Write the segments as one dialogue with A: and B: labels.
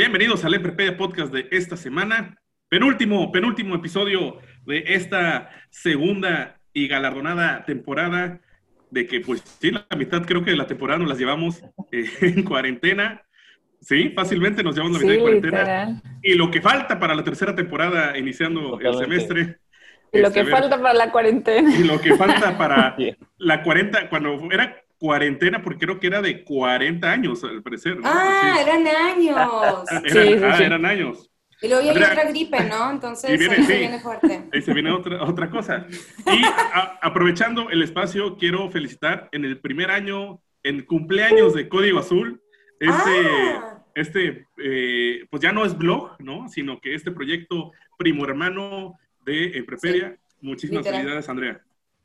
A: Bienvenidos al FP Podcast de esta semana. Penúltimo, penúltimo episodio de esta segunda y galardonada temporada. De que, pues, sí, la mitad creo que de la temporada nos las llevamos eh, en cuarentena. Sí, fácilmente nos llevamos la mitad
B: Sí,
A: de cuarentena.
B: literal.
A: Y lo que falta para la tercera temporada, iniciando el semestre.
B: Y lo
A: este,
B: que falta para la cuarentena.
A: Y lo que falta para la 40, cuando era cuarentena, porque creo que era de 40 años, al parecer. ¿no?
C: Ah,
A: Sí.
C: eran años.
A: Eran,
B: Sí, sí,
A: ah,
B: sí.
A: eran años.
C: Y luego ya hay
A: Andrea.
C: otra gripe, ¿no? Entonces
A: Y viene-
C: ahí se
A: sí.
C: viene fuerte.
A: Ahí se viene otra, otra cosa. Y a- aprovechando el espacio, quiero felicitar en el primer año, en cumpleaños de Código Azul, este,
C: Ah.
A: este eh, pues ya no es blog, ¿no? Sino que este proyecto primo hermano de eh, Preperia. Muchísimas
C: literal.
A: felicidades, Andrea.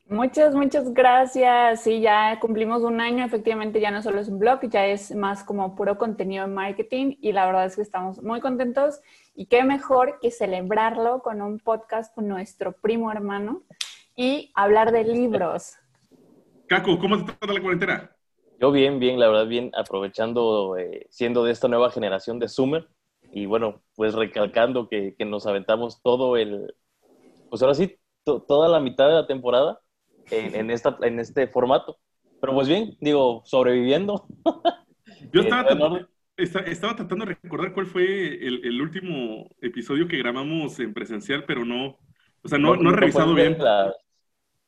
B: Muchas, muchas gracias. Sí, ya cumplimos un año. Efectivamente, ya no solo es un blog, ya es más como puro contenido de marketing. Y la verdad es que estamos muy contentos. Y qué mejor que celebrarlo con un podcast con nuestro primo hermano y hablar de libros.
A: Caco, ¿cómo te trata la cuarentena?
D: Yo bien, bien, la verdad, bien, aprovechando, eh, siendo de esta nueva generación de Zoomer. Y bueno, pues recalcando que, que nos aventamos todo el, pues ahora sí, to- toda la mitad de la temporada en, en esta, en este formato. Pero pues bien, digo, sobreviviendo.
A: Yo
D: Eh,
A: estaba,
D: bueno,
A: trat- esta- estaba tratando de recordar cuál fue el, el último episodio que grabamos en presencial, pero no, o sea, no, no he revisado bien.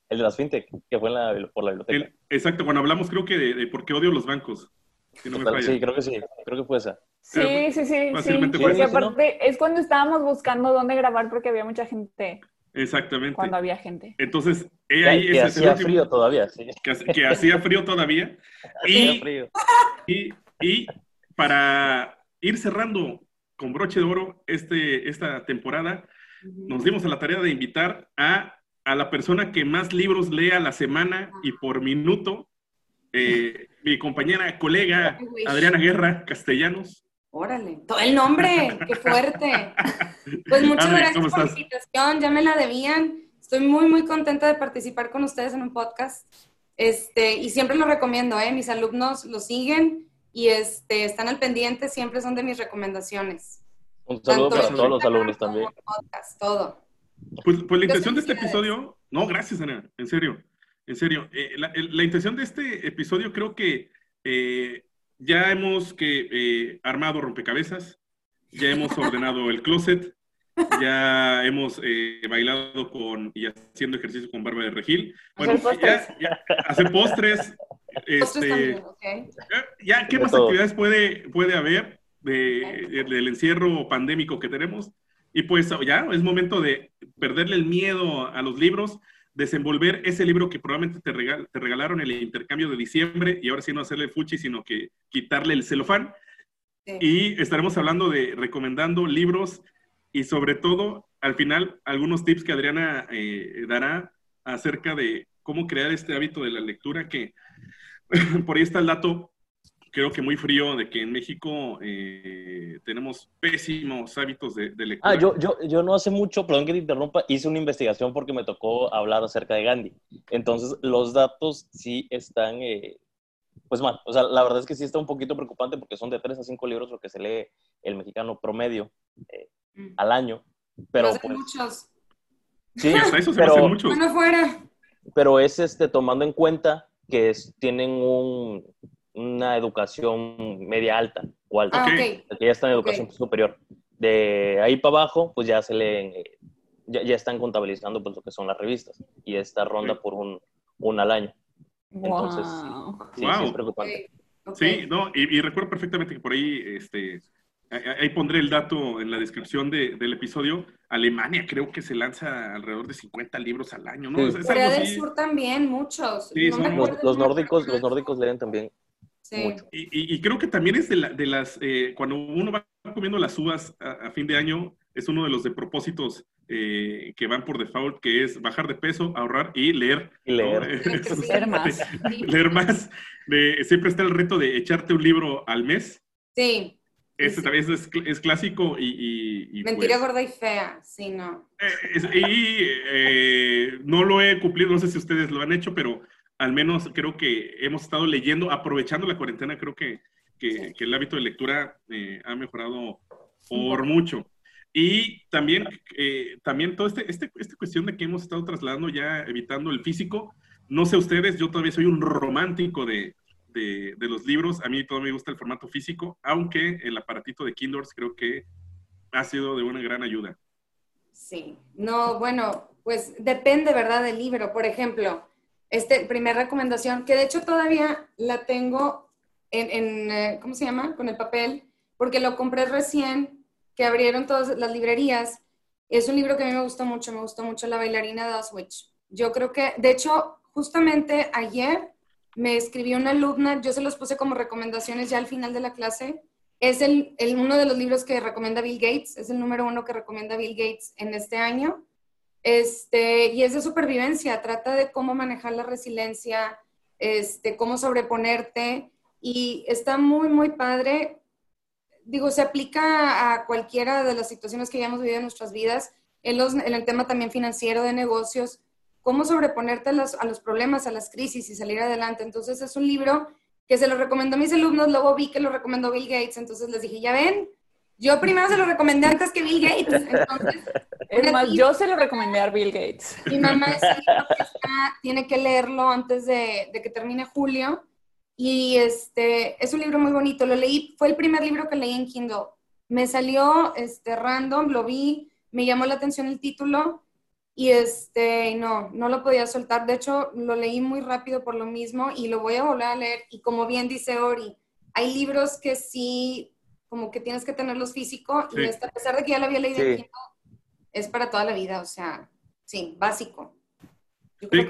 D: el de las fintech, que fue en la, por la biblioteca.
A: El- exacto, cuando hablamos creo que de, de por qué odio los bancos. Si no me falla.
D: sí, creo que sí, creo que fue esa.
B: Sí,
A: Eh,
B: sí, sí, sí. aparte es cuando estábamos buscando dónde grabar porque había mucha gente,
A: Exactamente.
B: cuando había gente.
A: Entonces, he
D: Que,
A: ahí
D: que
A: el
D: hacía
A: último-
D: frío todavía, sí.
A: que, que hacía frío todavía.
D: Hacía
A: Y,
D: frío.
A: y, y para ir cerrando con broche de oro este, esta temporada, nos dimos a la tarea de invitar a, a la persona que más libros lea a la semana y por minuto, eh, mi compañera, colega Adriana Guerra Castellanos.
C: Órale. Todo el nombre, qué fuerte. Pues muchas gracias
A: ¿cómo
C: por la invitación, ya me la debían. Estoy muy, muy contenta de participar con ustedes en un podcast. Este, y siempre lo recomiendo, ¿eh? Mis alumnos lo siguen y este, están al pendiente, siempre son de mis recomendaciones.
D: Un saludo
C: Tanto
D: para todos los alumnos también.
C: podcast, todo.
A: Pues, pues la intención de este episodio, no, gracias Ana, en serio, en serio. Eh, la, la intención de este episodio creo que eh, ya hemos que, eh, armado rompecabezas, ya hemos ordenado el closet, ya hemos eh, bailado con y haciendo ejercicio con Barba de Regil. Bueno,
B: Hacer postres.
A: ya- ya- hacer postres.
C: Postres
A: este,
C: también, ¿ok?
A: ya, ¿qué
D: De
A: más
D: todo.
A: actividades puede, puede haber de- de- del encierro pandémico que tenemos? Y pues ya es momento de perderle el miedo a los libros, desenvolver ese libro que probablemente te, regal- te regalaron en el intercambio de diciembre y ahora sí no hacerle fuchi, sino que quitarle el celofán.
C: Sí.
A: Y estaremos hablando de recomendando libros y sobre todo, al final, algunos tips que Adriana eh, dará acerca de cómo crear este hábito de la lectura que por ahí está el dato, creo que muy frío, de que en México eh, tenemos pésimos hábitos de, de lectura.
D: Ah, yo, yo, yo no hace mucho, perdón que te interrumpa, hice una investigación porque me tocó hablar acerca de Gandhi. Entonces, los datos sí están, eh, pues mal. O sea, la verdad es que sí está un poquito preocupante porque son de 3 a 5 libros lo que se lee el mexicano promedio eh,
C: Mm.
D: al año. Pero,
C: No
D: pues,
C: muchos.
D: sí,
A: hasta eso se
D: pero,
A: mucho.
C: Bueno, fuera.
D: pero es este, tomando en cuenta que es- tienen un, una educación media alta o alta.
C: Ah,
A: Ok.
C: ok.
D: que ya están en educación superior. De ahí para abajo, pues ya se leen, eh, ya, ya están contabilizando pues lo que son las revistas y esta ronda por un, un al año. Entonces, sí.
B: Wow.
D: Sí,
A: Wow.
D: sí es preocupante.
A: Sí, no, y, y recuerdo perfectamente que por ahí este, ahí pondré el dato en la descripción del episodio. Alemania creo que se lanza alrededor de 50 libros al año, ¿no?
C: Corea del Sur también, muchos.
D: los, nórdicos, los nórdicos leen también.
A: Sí. Y, creo que también es de, las, eh, cuando uno va comiendo las uvas a, fin de año, es uno de los de propósitos eh, que van por default, que es bajar de peso, ahorrar y leer.
D: leer.
B: leer más.
A: leer más. siempre está el reto de echarte un libro al mes.
C: Sí.
A: Ese también es, clásico y...
C: Mentira pues gorda y fea, sí, no.
A: Eh, y eh, no lo he cumplido, no sé si ustedes lo han hecho, pero al menos creo que hemos estado leyendo, aprovechando la cuarentena, creo que, que, el hábito de lectura eh, ha mejorado por mucho. Y también, también toda este, este, esta cuestión de que hemos estado trasladando ya, evitando el físico, no sé ustedes, yo todavía soy un romántico de, de, los libros. A mí todo me gusta el formato físico, aunque el aparatito de Kindles creo que ha sido de una gran ayuda.
C: Sí, no, bueno, pues depende, ¿verdad?, del libro. Por ejemplo, este, primera recomendación, que de hecho todavía la tengo en, en eh, ¿cómo se llama?, con el papel, porque lo compré recién, que abrieron todas las librerías. Es un libro que a mí me gustó mucho, me gustó mucho La bailarina de Auschwitz. Yo creo que, de hecho, justamente ayer me escribió una alumna, yo se los puse como recomendaciones ya al final de la clase. Es el, uno de los libros que recomienda Bill Gates, es el número uno que recomienda Bill Gates en este año. Este, y es de supervivencia, trata de cómo manejar la resiliencia, este, cómo sobreponerte, y está muy, muy padre. Digo, se aplica a cualquiera de las situaciones que hayamos vivido en nuestras vidas, en, los, en el tema también financiero de negocios, cómo sobreponerte a los, problemas, a las crisis y salir adelante. Entonces es un libro que se lo recomendó a mis alumnos, luego vi que lo recomendó Bill Gates, entonces les dije, ya ven, yo primero se lo recomendé antes que Bill Gates. Entonces,
B: es más, yo se lo recomendé a Bill Gates.
C: Mi mamá tiene que leerlo antes de, que termine julio. Y este, es un libro muy bonito. Lo leí, fue el primer libro que leí en Kindle. Me salió este, random, lo vi, me llamó la atención el título y este, no, no lo podía soltar. De hecho, lo leí muy rápido por lo mismo y lo voy a volver a leer. Y como bien dice Ori, hay libros que sí, como que tienes que tenerlos físico y este, a pesar de que ya lo había leído, es para toda la vida, o sea, sí, básico.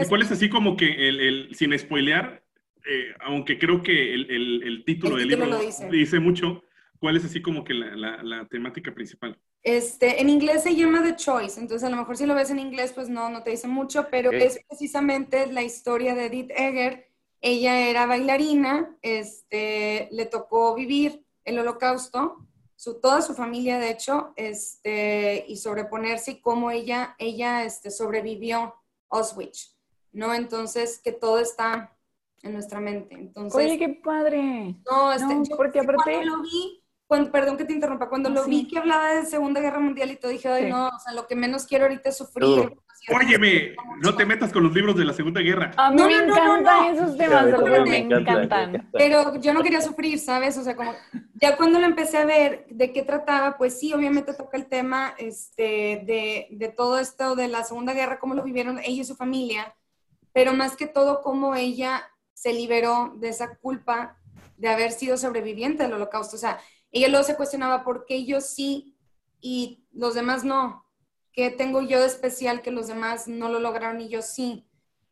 A: ¿Cuál es así como que el, sin spoilear, eh, aunque creo que el, título del libro dice. mucho, cuál es así como que la temática principal?
C: Este, en inglés se llama The Choice, entonces a lo mejor si lo ves en inglés, pues no, no te dice mucho, pero es precisamente la historia de Edith Egger. Ella era bailarina, este, le tocó vivir el holocausto, su, toda su familia de hecho, este, y sobreponerse y cómo ella, ella este, sobrevivió Auschwitz, ¿no? Entonces, que todo está en nuestra mente. Entonces,
B: Oye, qué padre.
C: No, este, porque aparte... lo vi, perdón que te interrumpa, cuando lo vi que hablaba de Segunda Guerra Mundial y todo, dije, ay, no, o sea, lo que menos quiero ahorita es sufrir.
A: Óyeme, no te metas con los libros de la Segunda Guerra.
B: A mí me encantan esos temas, me, encantan.
C: Pero yo no quería sufrir, ¿sabes? O sea, como ya cuando lo empecé a ver de qué trataba, pues sí, obviamente toca el tema este, de, de todo esto de la Segunda Guerra, cómo lo vivieron ella y su familia, pero más que todo cómo ella se liberó de esa culpa de haber sido sobreviviente del holocausto. O sea, ella luego se cuestionaba por qué yo sí y los demás no. ¿Qué tengo yo de especial que los demás no lo lograron y yo sí?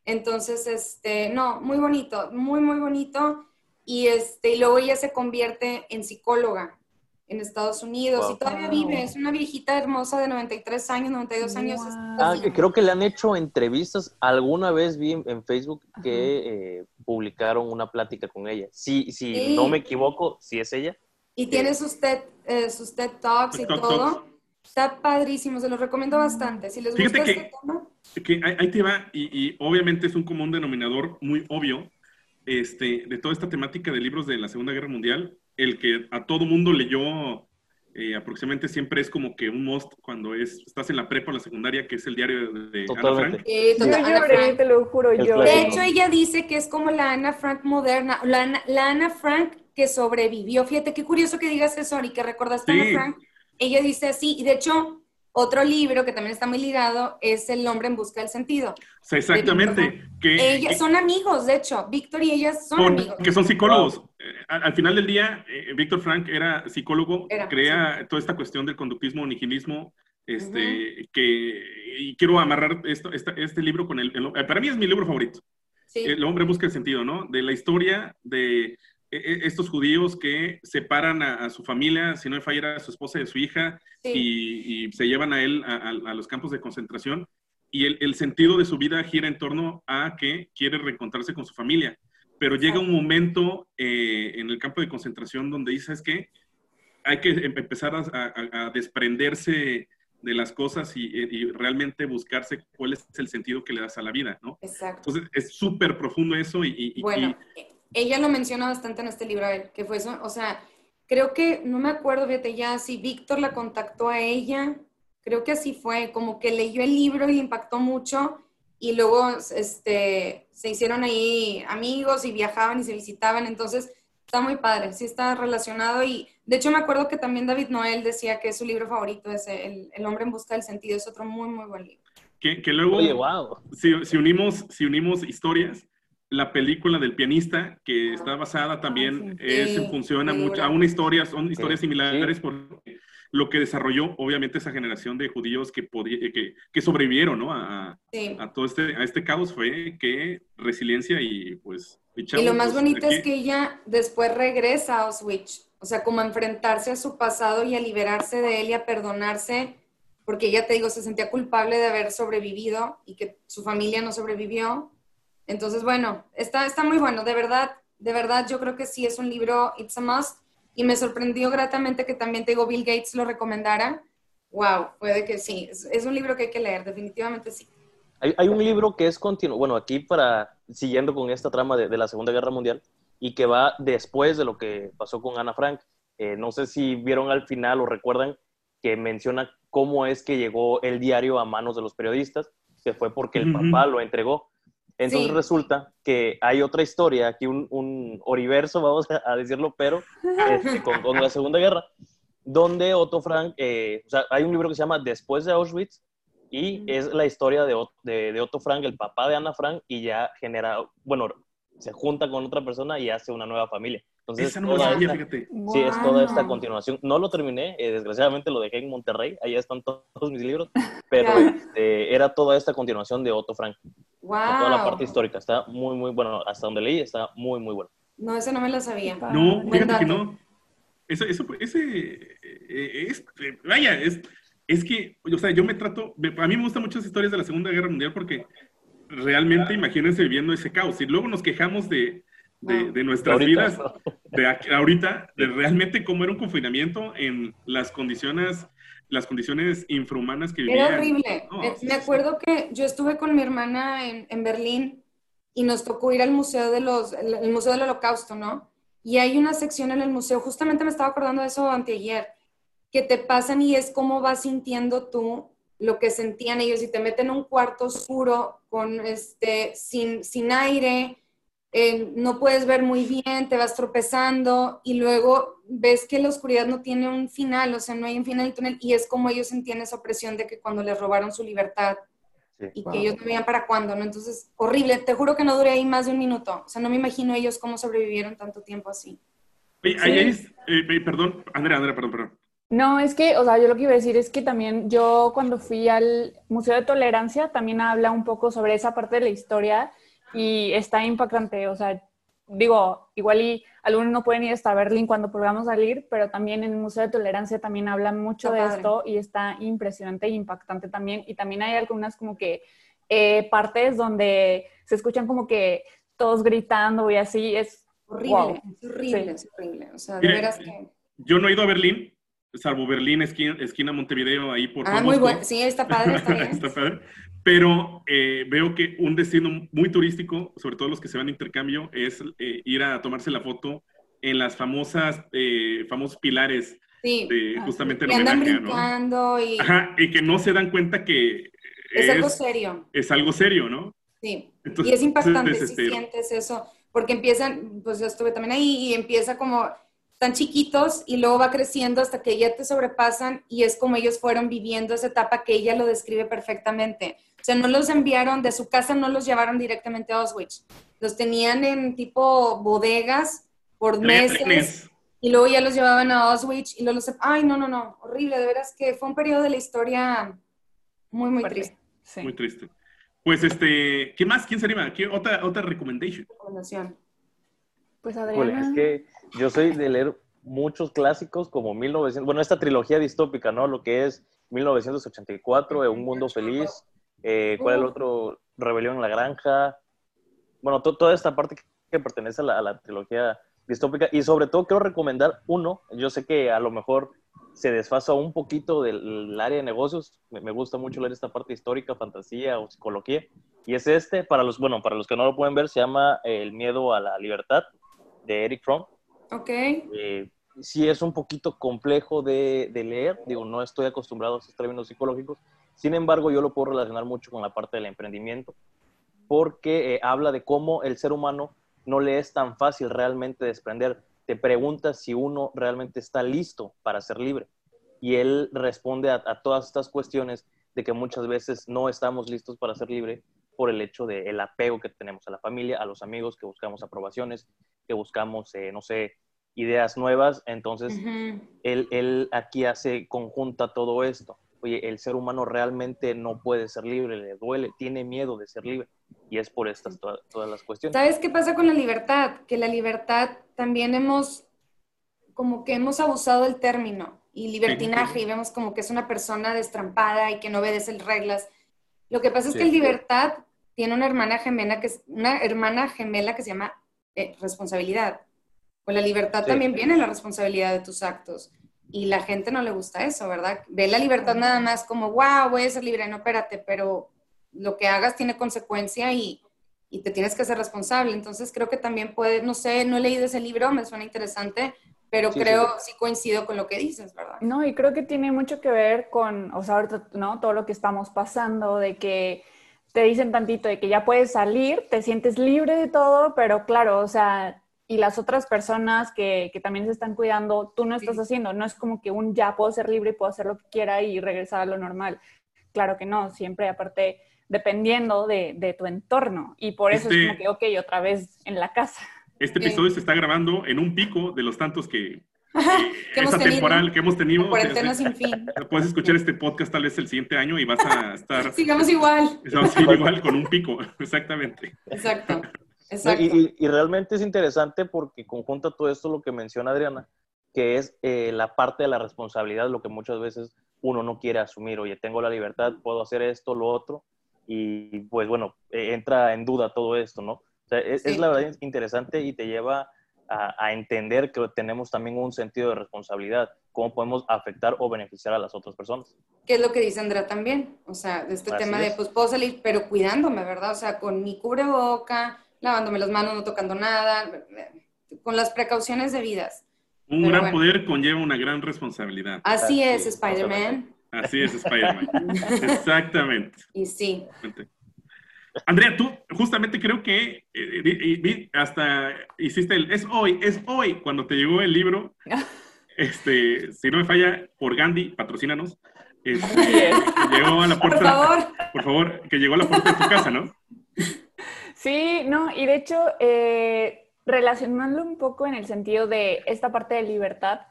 C: Entonces, este, no, muy bonito, muy, muy bonito. Y, este, y luego ella se convierte en psicóloga en Estados Unidos y todavía vive, es una viejita hermosa de 93 años, 92 años.
D: Ah, creo que le han hecho entrevistas, alguna vez vi en Facebook que eh, publicaron una plática con ella. Si, si no me equivoco, si es ella.
C: Y tiene sus TED, eh, sus TED Talks y todo. Está padrísimo, se los recomiendo bastante. Si les gusta este tema.
A: Que ahí te va, y, obviamente es un común denominador muy obvio este, de toda esta temática de libros de la Segunda Guerra Mundial, el que a todo mundo leyó eh, aproximadamente siempre es como que un most cuando es, estás en la prepa o la secundaria, que es el diario de Ana Frank.
B: yo te lo juro yo.
C: De hecho, ella dice que es como la Ana Frank moderna, la, la Ana Frank que sobrevivió. Fíjate qué curioso que digas eso, y que recordaste a Frank. Ella dice así, y de hecho, Otro libro que también está muy ligado es El hombre en busca del sentido.
A: Exactamente. Que,
C: Ellas son amigos, de hecho. Víctor y ellas son
A: con-
C: amigos.
A: que son psicólogos. Eh, Al, al final del día, eh, Víctor Frank era psicólogo,
C: Era,
A: crea toda esta cuestión del conductismo, nihilismo, este, que, y quiero amarrar esto, esta- este libro con el, el- Para mí es mi libro favorito.
C: Sí.
A: El hombre busca el sentido, ¿no? De la historia de eh, eh, estos judíos que separan a, a su familia, si no me falla, a su esposa y a su hija,
C: Sí.
A: y, y se llevan a él a, a- a los campos de concentración. Y el, el sentido de su vida gira en torno a que quiere reencontrarse con su familia. Pero llega un momento eh, en el campo de concentración donde dice, ¿sabes qué? Hay que em- empezar a, desprenderse de las cosas y, y realmente buscarse cuál es el sentido que le das a la vida, ¿no?
C: Exacto.
A: Entonces es súper profundo eso y, y- y-
C: Bueno, ella lo menciona bastante en este libro, a él, que fue eso, o sea, creo que, no me acuerdo, fíjate ya, si Víctor la contactó a ella, creo que así fue, como que leyó el libro y le impactó mucho, y luego, este, se hicieron ahí amigos y viajaban y se visitaban, entonces, está muy padre, sí está relacionado, y de hecho me acuerdo que también David Noel decía que es su libro favorito, ese, el, el hombre en busca del sentido, es otro muy, muy buen libro.
A: que, que luego,
D: Oye, wow.
A: si, si unimos, si unimos historias, la película del pianista, que está basada también,
B: sí.
A: es
C: Sí,
A: en función a, una historia, son historias
D: Sí,
A: similares por lo que desarrolló, obviamente, esa generación de judíos que, podía- que, que sobrevivieron ¿no? a, a-
C: Sí.
A: a todo este, a este caos fue que resiliencia y pues...
C: Y
A: chavo,
C: lo más
A: pues,
C: bonito es que ella después regresa a Auschwitz, o sea, como a enfrentarse a su pasado y a liberarse de él y a perdonarse, porque ella, te digo, se sentía culpable de haber sobrevivido y que su familia no sobrevivió. Entonces, bueno, está, está muy bueno, de verdad, de verdad, yo creo que sí es un libro, it's a must, y me sorprendió gratamente que también, te digo, Bill Gates lo recomendara. Wow, puede que sí, es, es un libro que hay que leer, definitivamente sí.
D: Hay, hay un libro que es continuo, bueno, aquí para, siguiendo con esta trama de, de la Segunda Guerra Mundial, y que va después de lo que pasó con Ana Frank. Eh, no sé si vieron al final o recuerdan que menciona cómo es que llegó el diario a manos de los periodistas, que fue porque el papá lo entregó. Entonces
C: Sí.
D: resulta que hay otra historia, aquí un, un oriverso, vamos a, decirlo, pero este, con, con la Segunda Guerra, donde Otto Frank, eh, o sea, hay un libro que se llama Después de Auschwitz, y es la historia de, de, de Otto Frank, el papá de Ana Frank, y ya genera, bueno, se junta con otra persona y hace una nueva familia. Entonces,
A: Esa no me sabía,
D: esta-
A: fíjate.
D: sí, es toda esta
C: Wow.
D: continuación. No lo terminé, eh, desgraciadamente lo dejé en Monterrey, allá están to- todos mis libros, pero este, era toda esta continuación de Otto Frank,
C: Wow.
D: toda la parte histórica. Está muy, muy bueno, hasta donde leí está muy, muy bueno.
C: No, ese no me lo sabía.
A: No,
C: Buen
A: fíjate que no. Eso, eso, ese, eh, es, eh, vaya, es, es que, o sea, yo me trato, me- a mí me gustan muchas historias de la Segunda Guerra Mundial porque realmente imagínense viviendo ese caos y luego nos quejamos de, de, de nuestras
D: Ahorita,
A: vidas,
D: ¿no?
A: de aquí- ahorita, de realmente cómo era un confinamiento en las condiciones, las condiciones infrahumanas que vivían.
C: Era horrible.
A: No,
C: Eh,
A: sí,
C: Me
A: sí.
C: acuerdo que yo estuve con mi hermana en, en Berlín y nos tocó ir al museo de los, el, el museo del Holocausto, ¿no? Y hay una sección en el museo, justamente me estaba acordando de eso anteayer, que te pasan y es cómo vas sintiendo tú lo que sentían ellos y te meten en un cuarto oscuro con este sin, sin aire, eh, no puedes ver muy bien, te vas tropezando y luego ves que la oscuridad no tiene un final, o sea, no hay un final del túnel y es como ellos sentían esa opresión de que cuando les robaron su libertad
D: Sí.
C: y
B: Wow.
C: que ellos no veían para cuándo, ¿no? Entonces, horrible, te juro que no duré ahí más de un minuto, o sea, no me imagino ellos cómo sobrevivieron tanto tiempo así.
A: Oye, ahí es- eh, eh, perdón, Andrea, Andrea, perdón, perdón.
B: No, es que, o sea, yo lo que iba a decir es que también yo cuando fui al Museo de Tolerancia también habla un poco sobre esa parte de la historia y está impactante, o sea, digo, igual y algunos no pueden ir hasta Berlín cuando podamos salir, pero también en el Museo de Tolerancia también hablan mucho
C: Está
B: de
C: padre.
B: esto y está impresionante e impactante también. Y también hay algunas como que eh, partes donde se escuchan como que todos gritando y así, es
C: Horrible,
B: Wow.
C: es horrible,
B: Sí.
C: es horrible, o sea, de
A: Mire,
C: veras que...
A: Yo no he ido a Berlín, salvo Berlín, esquina, esquina Montevideo, ahí por
C: Ah, muy bueno, sí, está padre, está bien.
A: Está padre. Pero eh, veo que un destino muy turístico, sobre todo los que se van de intercambio, es eh, ir a tomarse la foto en las famosas, eh, famosos pilares
C: Sí,
A: de justamente
C: y andan
A: homenaje,
C: y
A: Ajá, y que no se dan cuenta que
C: es algo
A: es,
C: serio.
A: es algo serio, ¿no?
C: Sí,
A: Entonces,
C: y es impactante si
A: este,
C: sientes eso, porque empiezan, pues yo estuve también ahí y empieza como, están chiquitos y luego va creciendo hasta que ya te sobrepasan y es como ellos fueron viviendo esa etapa que ella lo describe perfectamente. O sea, no los enviaron de su casa, no los llevaron directamente a Auschwitz. Los tenían en tipo bodegas por meses y luego ya los llevaban a Auschwitz y luego los... Ay, no, no, no, horrible, de veras que fue un periodo de la historia muy, muy triste.
A: Muy triste. Pues, este, ¿qué más? ¿Quién se anima? ¿Qué, otra, otra recommendation?
C: Recomendación.
B: Pues Adriana.
D: es que yo soy de leer muchos clásicos como 1900, bueno, esta trilogía distópica, ¿no? Lo que es 1984, Un Mundo Feliz, eh, ¿cuál es el otro? Rebelión en la Granja. Bueno, toda esta parte que, pertenece a la, trilogía distópica. Y sobre todo quiero recomendar uno, yo sé que a lo mejor se desfasa un poquito del área de negocios. Me, gusta mucho leer esta parte histórica, fantasía o psicología. Y es este, para los, bueno, para los que no lo pueden ver, se llama El miedo a la libertad de Eric Fromm.
C: Ok.
D: Eh, sí es un poquito complejo de, leer, digo, no estoy acostumbrado a esos términos psicológicos, sin embargo yo lo puedo relacionar mucho con la parte del emprendimiento, porque eh, habla de cómo el ser humano no le es tan fácil realmente desprender, te preguntas si uno realmente está listo para ser libre, y él responde a, a todas estas cuestiones de que muchas veces no estamos listos para ser libre por el hecho del apego que tenemos a la familia, a los amigos, que buscamos aprobaciones, que buscamos, eh, no sé, ideas nuevas. Entonces, él, él aquí hace conjunta todo esto. Oye, el ser humano realmente no puede ser libre, le duele, tiene miedo de ser libre. Y es por estas todas, las cuestiones.
C: ¿Sabes qué pasa con la libertad? Que la libertad también hemos, como que hemos abusado del término y libertinaje y vemos como que es una persona destrampada y que no obedece reglas. Lo que pasa es que que libertad tiene una hermana gemela que es una hermana gemela que se llama eh, responsabilidad. Con la libertad también viene la responsabilidad de tus actos. Y la gente no le gusta eso, ¿verdad? Ve la libertad nada más como, wow, voy a ser libre, no, espérate, pero lo que hagas tiene consecuencia y, y te tienes que ser responsable. Entonces creo que también puede, no sé, no he leído ese libro, me suena interesante, pero creo, sí, coincido con lo que dices, ¿verdad?
B: No, y creo que tiene mucho que ver con, o sea, ahorita, ¿no? Todo lo que estamos pasando, de que te dicen tantito de que ya puedes salir, te sientes libre de todo, pero claro, o sea, y las otras personas que, que también se están cuidando, tú no estás haciendo, no es como que un ya puedo ser libre y puedo hacer lo que quiera y regresar a lo normal. Claro que no, siempre aparte dependiendo de, de tu entorno. Y por eso es como que, ok, otra vez en la casa.
A: Este episodio se está grabando en un pico de los tantos que, que esa temporal que hemos tenido.
C: Cuarentena sin fin.
A: Puedes escuchar este podcast tal vez el siguiente año y vas a estar.
C: Sigamos igual.
A: Sigamos igual con un pico, exactamente.
C: Exacto.
D: Y, realmente es interesante porque conjunta todo esto lo que menciona Adriana, que es eh, la parte de la responsabilidad, lo que muchas veces uno no quiere asumir. Oye, tengo la libertad, puedo hacer esto, lo otro, y pues bueno, eh, entra en duda todo esto, ¿no? O sea, es, es, la verdad interesante y te lleva a, entender que tenemos también un sentido de responsabilidad, cómo podemos afectar o beneficiar a las otras personas.
C: ¿Qué es lo que dice Andrea también? O sea, de este tema de, pues puedo salir, pero cuidándome, ¿verdad? O sea, con mi cubreboca, lavándome las manos, no tocando nada, con las precauciones debidas.
A: Un gran poder conlleva una gran responsabilidad.
C: Así, es, Spider-Man.
A: Así es, Spider-Man. Exactamente.
C: Y sí.
A: Andrea, tú justamente creo que eh, hasta hiciste el, es hoy, es hoy, cuando te llegó el libro, este, si no me falla, por Gandhi, patrocínanos. Este, llegó a la puerta, por favor. por favor, que llegó a la puerta de tu casa, ¿no?
B: Sí, no, y de hecho, eh, relacionando un poco en el sentido de esta parte de libertad,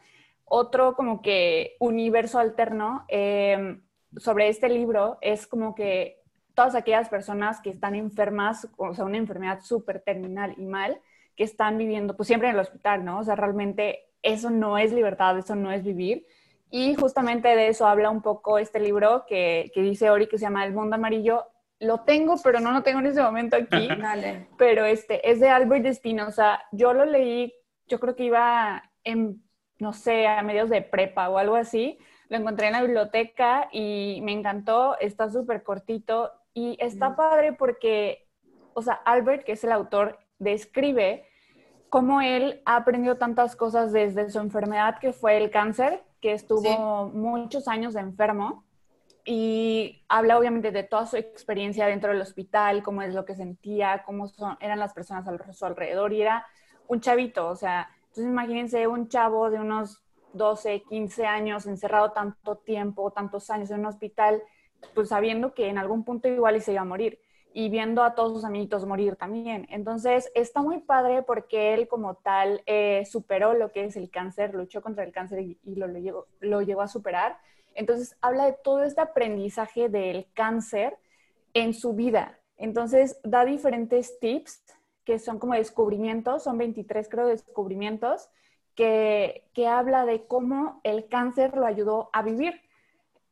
B: otro como que universo alterno eh, sobre este libro es como que todas aquellas personas que están enfermas, o sea, una enfermedad súper terminal y mal, que están viviendo, pues siempre en el hospital, ¿no? O sea, realmente eso no es libertad, eso no es vivir. Y justamente de eso habla un poco este libro que, que dice Ori, que se llama El Mundo Amarillo. Lo tengo, pero no lo tengo en ese momento aquí. Dale. Pero este, es de Albert Espinosa. Yo lo leí, yo creo que iba en, no sé, a medios de prepa o algo así. Lo encontré en la biblioteca y me encantó. Está súper cortito y está padre porque, o sea, Albert, que es el autor, describe cómo él ha aprendido tantas cosas desde su enfermedad, que fue el cáncer, que estuvo muchos años de enfermo. Y habla obviamente de toda su experiencia dentro del hospital, cómo es lo que sentía, cómo son, eran las personas a su alrededor. Y era un chavito, o sea, Entonces imagínense un chavo de unos 12, 15 años encerrado tanto tiempo, tantos años en un hospital, pues sabiendo que en algún punto igual y se iba a morir y viendo a todos sus amiguitos morir también. Entonces, está muy padre porque él como tal eh, superó lo que es el cáncer, luchó contra el cáncer y, lo, lo, llegó, lo llegó a superar. Entonces, habla de todo este aprendizaje del cáncer en su vida. Entonces, da diferentes tips que son como descubrimientos, son 23 creo descubrimientos, que, que habla de cómo el cáncer lo ayudó a vivir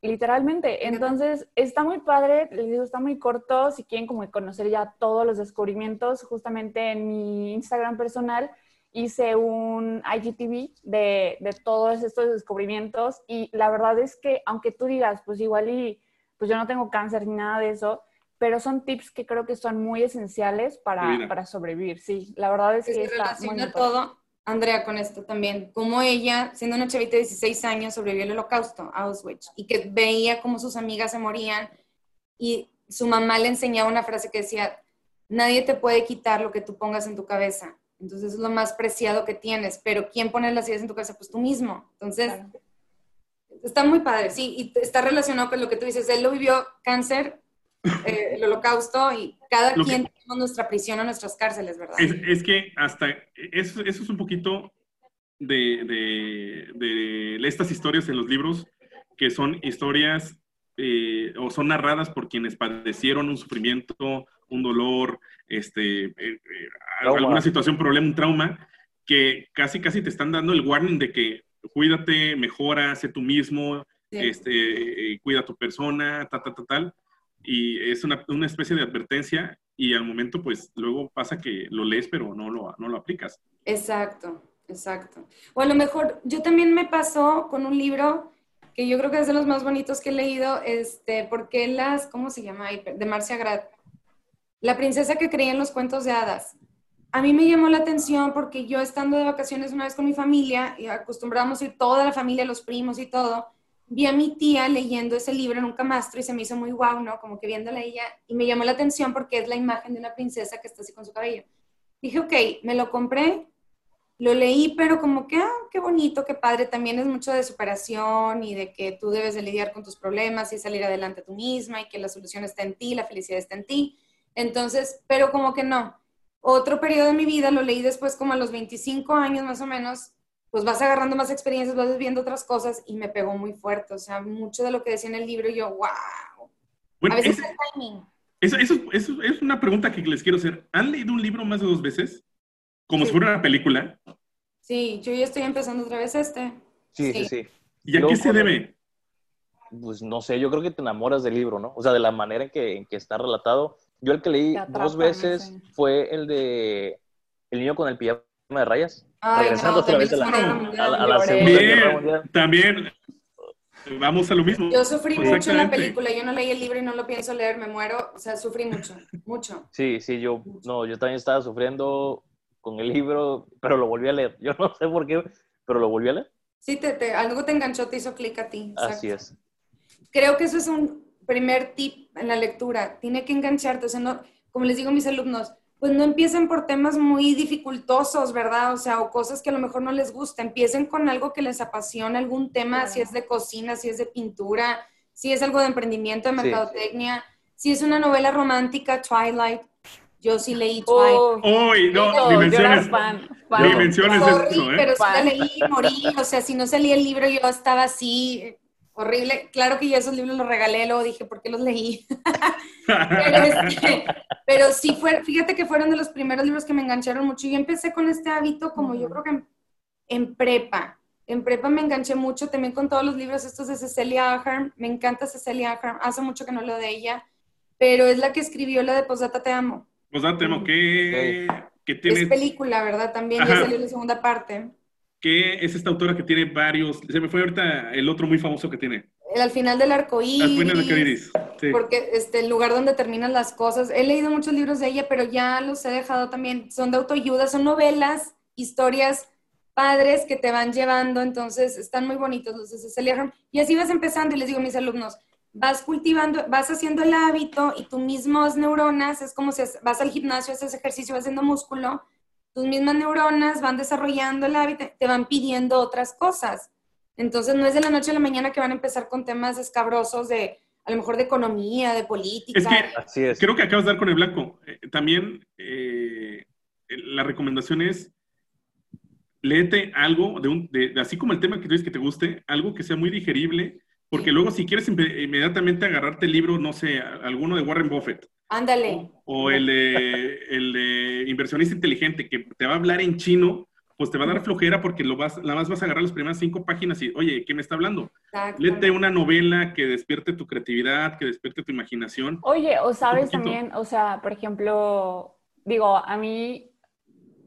B: literalmente. Entonces, está muy padre, les digo, está muy corto. Si quieren como conocer ya todos los descubrimientos, justamente en mi Instagram personal hice un IGTV de, de todos estos descubrimientos y la verdad es que aunque tú digas, pues igual y pues yo no tengo cáncer ni nada de eso, pero son tips que creo que son muy esenciales para, para sobrevivir. Sí, la verdad es, que está muy
C: todo Andrea, con esto también, como ella, siendo una chavita de 16 años, sobrevivió al holocausto, a Auschwitz, y que veía cómo sus amigas se morían, y su mamá le enseñaba una frase que decía, nadie te puede quitar lo que tú pongas en tu cabeza, entonces es lo más preciado que tienes, pero ¿quién pone las ideas en tu cabeza? Pues tú mismo. Entonces, está muy padre, sí, y está relacionado con lo que tú dices, él lo vivió cáncer, eh, el holocausto y cada quien tenemos nuestra prisión o nuestras cárceles, ¿verdad?
A: Es, que hasta eso, eso, es un poquito de, de, estas historias en los libros, que son historias eh, o son narradas por quienes padecieron un sufrimiento, un dolor, este, eh, alguna situación, problema, un trauma, que casi, casi te están dando el warning de que cuídate, mejora, sé tú mismo, este, cuida a tu persona, tal, tal, tal, tal y es una, una, especie de advertencia y al momento pues luego pasa que lo lees pero no lo, no lo aplicas.
C: Exacto, exacto. O a lo mejor yo también me pasó con un libro que yo creo que es de los más bonitos que he leído, este, porque las, ¿cómo se llama? De Marcia Grad. La princesa que creía en los cuentos de hadas. A mí me llamó la atención porque yo estando de vacaciones una vez con mi familia, y acostumbramos ir toda la familia, los primos y todo, vi a mi tía leyendo ese libro en un camastro y se me hizo muy guau, ¿no? Como que viéndola ella y me llamó la atención porque es la imagen de una princesa que está así con su cabello. Dije, ok, me lo compré, lo leí, pero como que, ah, qué bonito, qué padre, también es mucho de superación y de que tú debes de lidiar con tus problemas y salir adelante tú misma y que la solución está en ti, la felicidad está en ti. Entonces, pero como que no. Otro periodo de mi vida lo leí después como a los 25 años más o menos pues vas agarrando más experiencias, vas viendo otras cosas y me pegó muy fuerte. O sea, mucho de lo que decía en el libro, yo, wow.
A: Bueno, a veces es, el timing. Eso, eso, es una pregunta que les quiero hacer. ¿Han leído un libro más de dos veces? Como si fuera una película.
C: Sí, yo ya estoy empezando otra vez este.
D: Sí, sí, sí.
A: ¿Y a qué se debe?
D: Pues no sé, yo creo que te enamoras del libro, ¿no? O sea, de la manera en que, en que está relatado. Yo el que leí dos veces fue el de El niño con el pijama de rayas. Regresando otra vez a la, Segunda Guerra Mundial.
A: También vamos a lo mismo.
C: Yo sufrí mucho en la película, yo no leí el libro y no lo pienso leer, me muero, o sea, sufrí mucho, mucho.
D: Sí, sí, yo, no, yo también estaba sufriendo con el libro, pero lo volví a leer. Yo no sé por qué, pero lo volví a leer.
C: Sí, te, algo te enganchó, te hizo clic a ti.
D: Así es.
C: Creo que eso es un primer tip en la lectura, tiene que engancharte, o sea, no, como les digo a mis alumnos, pues no empiecen por temas muy dificultosos, ¿verdad? O sea, o cosas que a lo mejor no les gusta. Empiecen con algo que les apasiona, algún tema, si es de cocina, si es de pintura, si es algo de emprendimiento, de mercadotecnia, si es una novela romántica, Twilight. Yo sí leí
A: oh. Twilight. Oh, no, dimensiones. Dimensiones
C: Sorry, ¿eh? pero sí la leí y morí. O sea, si no salía el libro, yo estaba así, horrible. Claro que yo esos libros los regalé, luego dije, ¿por qué los leí? pero, sí, fue, fíjate que fueron de los primeros libros que me engancharon mucho. Yo empecé con este hábito como yo creo que en, prepa. En prepa me enganché mucho también con todos los libros estos de Cecilia Ahern. Me encanta Cecilia Ahern. Hace mucho que no leo de ella, pero es la que escribió la de Posdata Te Amo.
A: Posdata Te Amo, ¿qué,
C: Es película, ¿verdad? También ya salió la segunda parte
A: que es esta autora que tiene varios, se me fue ahorita el otro muy famoso que tiene.
C: El, al final del arco iris. Al final del arco iris, sí. Porque este, el lugar donde terminan las cosas. He leído muchos libros de ella, pero ya los he dejado también. Son de autoayuda, son novelas, historias padres que te van llevando, entonces están muy bonitos los de Cecilia Y así vas empezando y les digo a mis alumnos, vas cultivando, vas haciendo el hábito y tú mismos neuronas, es como si vas al gimnasio, haces ejercicio, vas haciendo músculo, tus mismas neuronas van desarrollando el hábito, te van pidiendo otras cosas. Entonces no es de la noche a la mañana que van a empezar con temas escabrosos de, a lo mejor de economía, de política.
A: Es que
D: Así es.
A: creo que acabas de dar con el blanco. Eh, también eh, la recomendación es léete algo de un, de, de- así como el tema que tú dices que te guste, algo que sea muy digerible, porque luego si quieres inme- inmediatamente agarrarte el libro, no sé, alguno de Warren Buffett
C: Ándale.
A: o el de, el de inversionista inteligente que te va a hablar en chino, pues te va a dar flojera porque lo vas, nada más vas a agarrar las primeras cinco páginas y, oye, ¿qué me está hablando?
C: Exacto.
A: Léete una novela que despierte tu creatividad, que despierte tu imaginación.
B: Oye, o sabes también, o sea, por ejemplo, digo, a mí,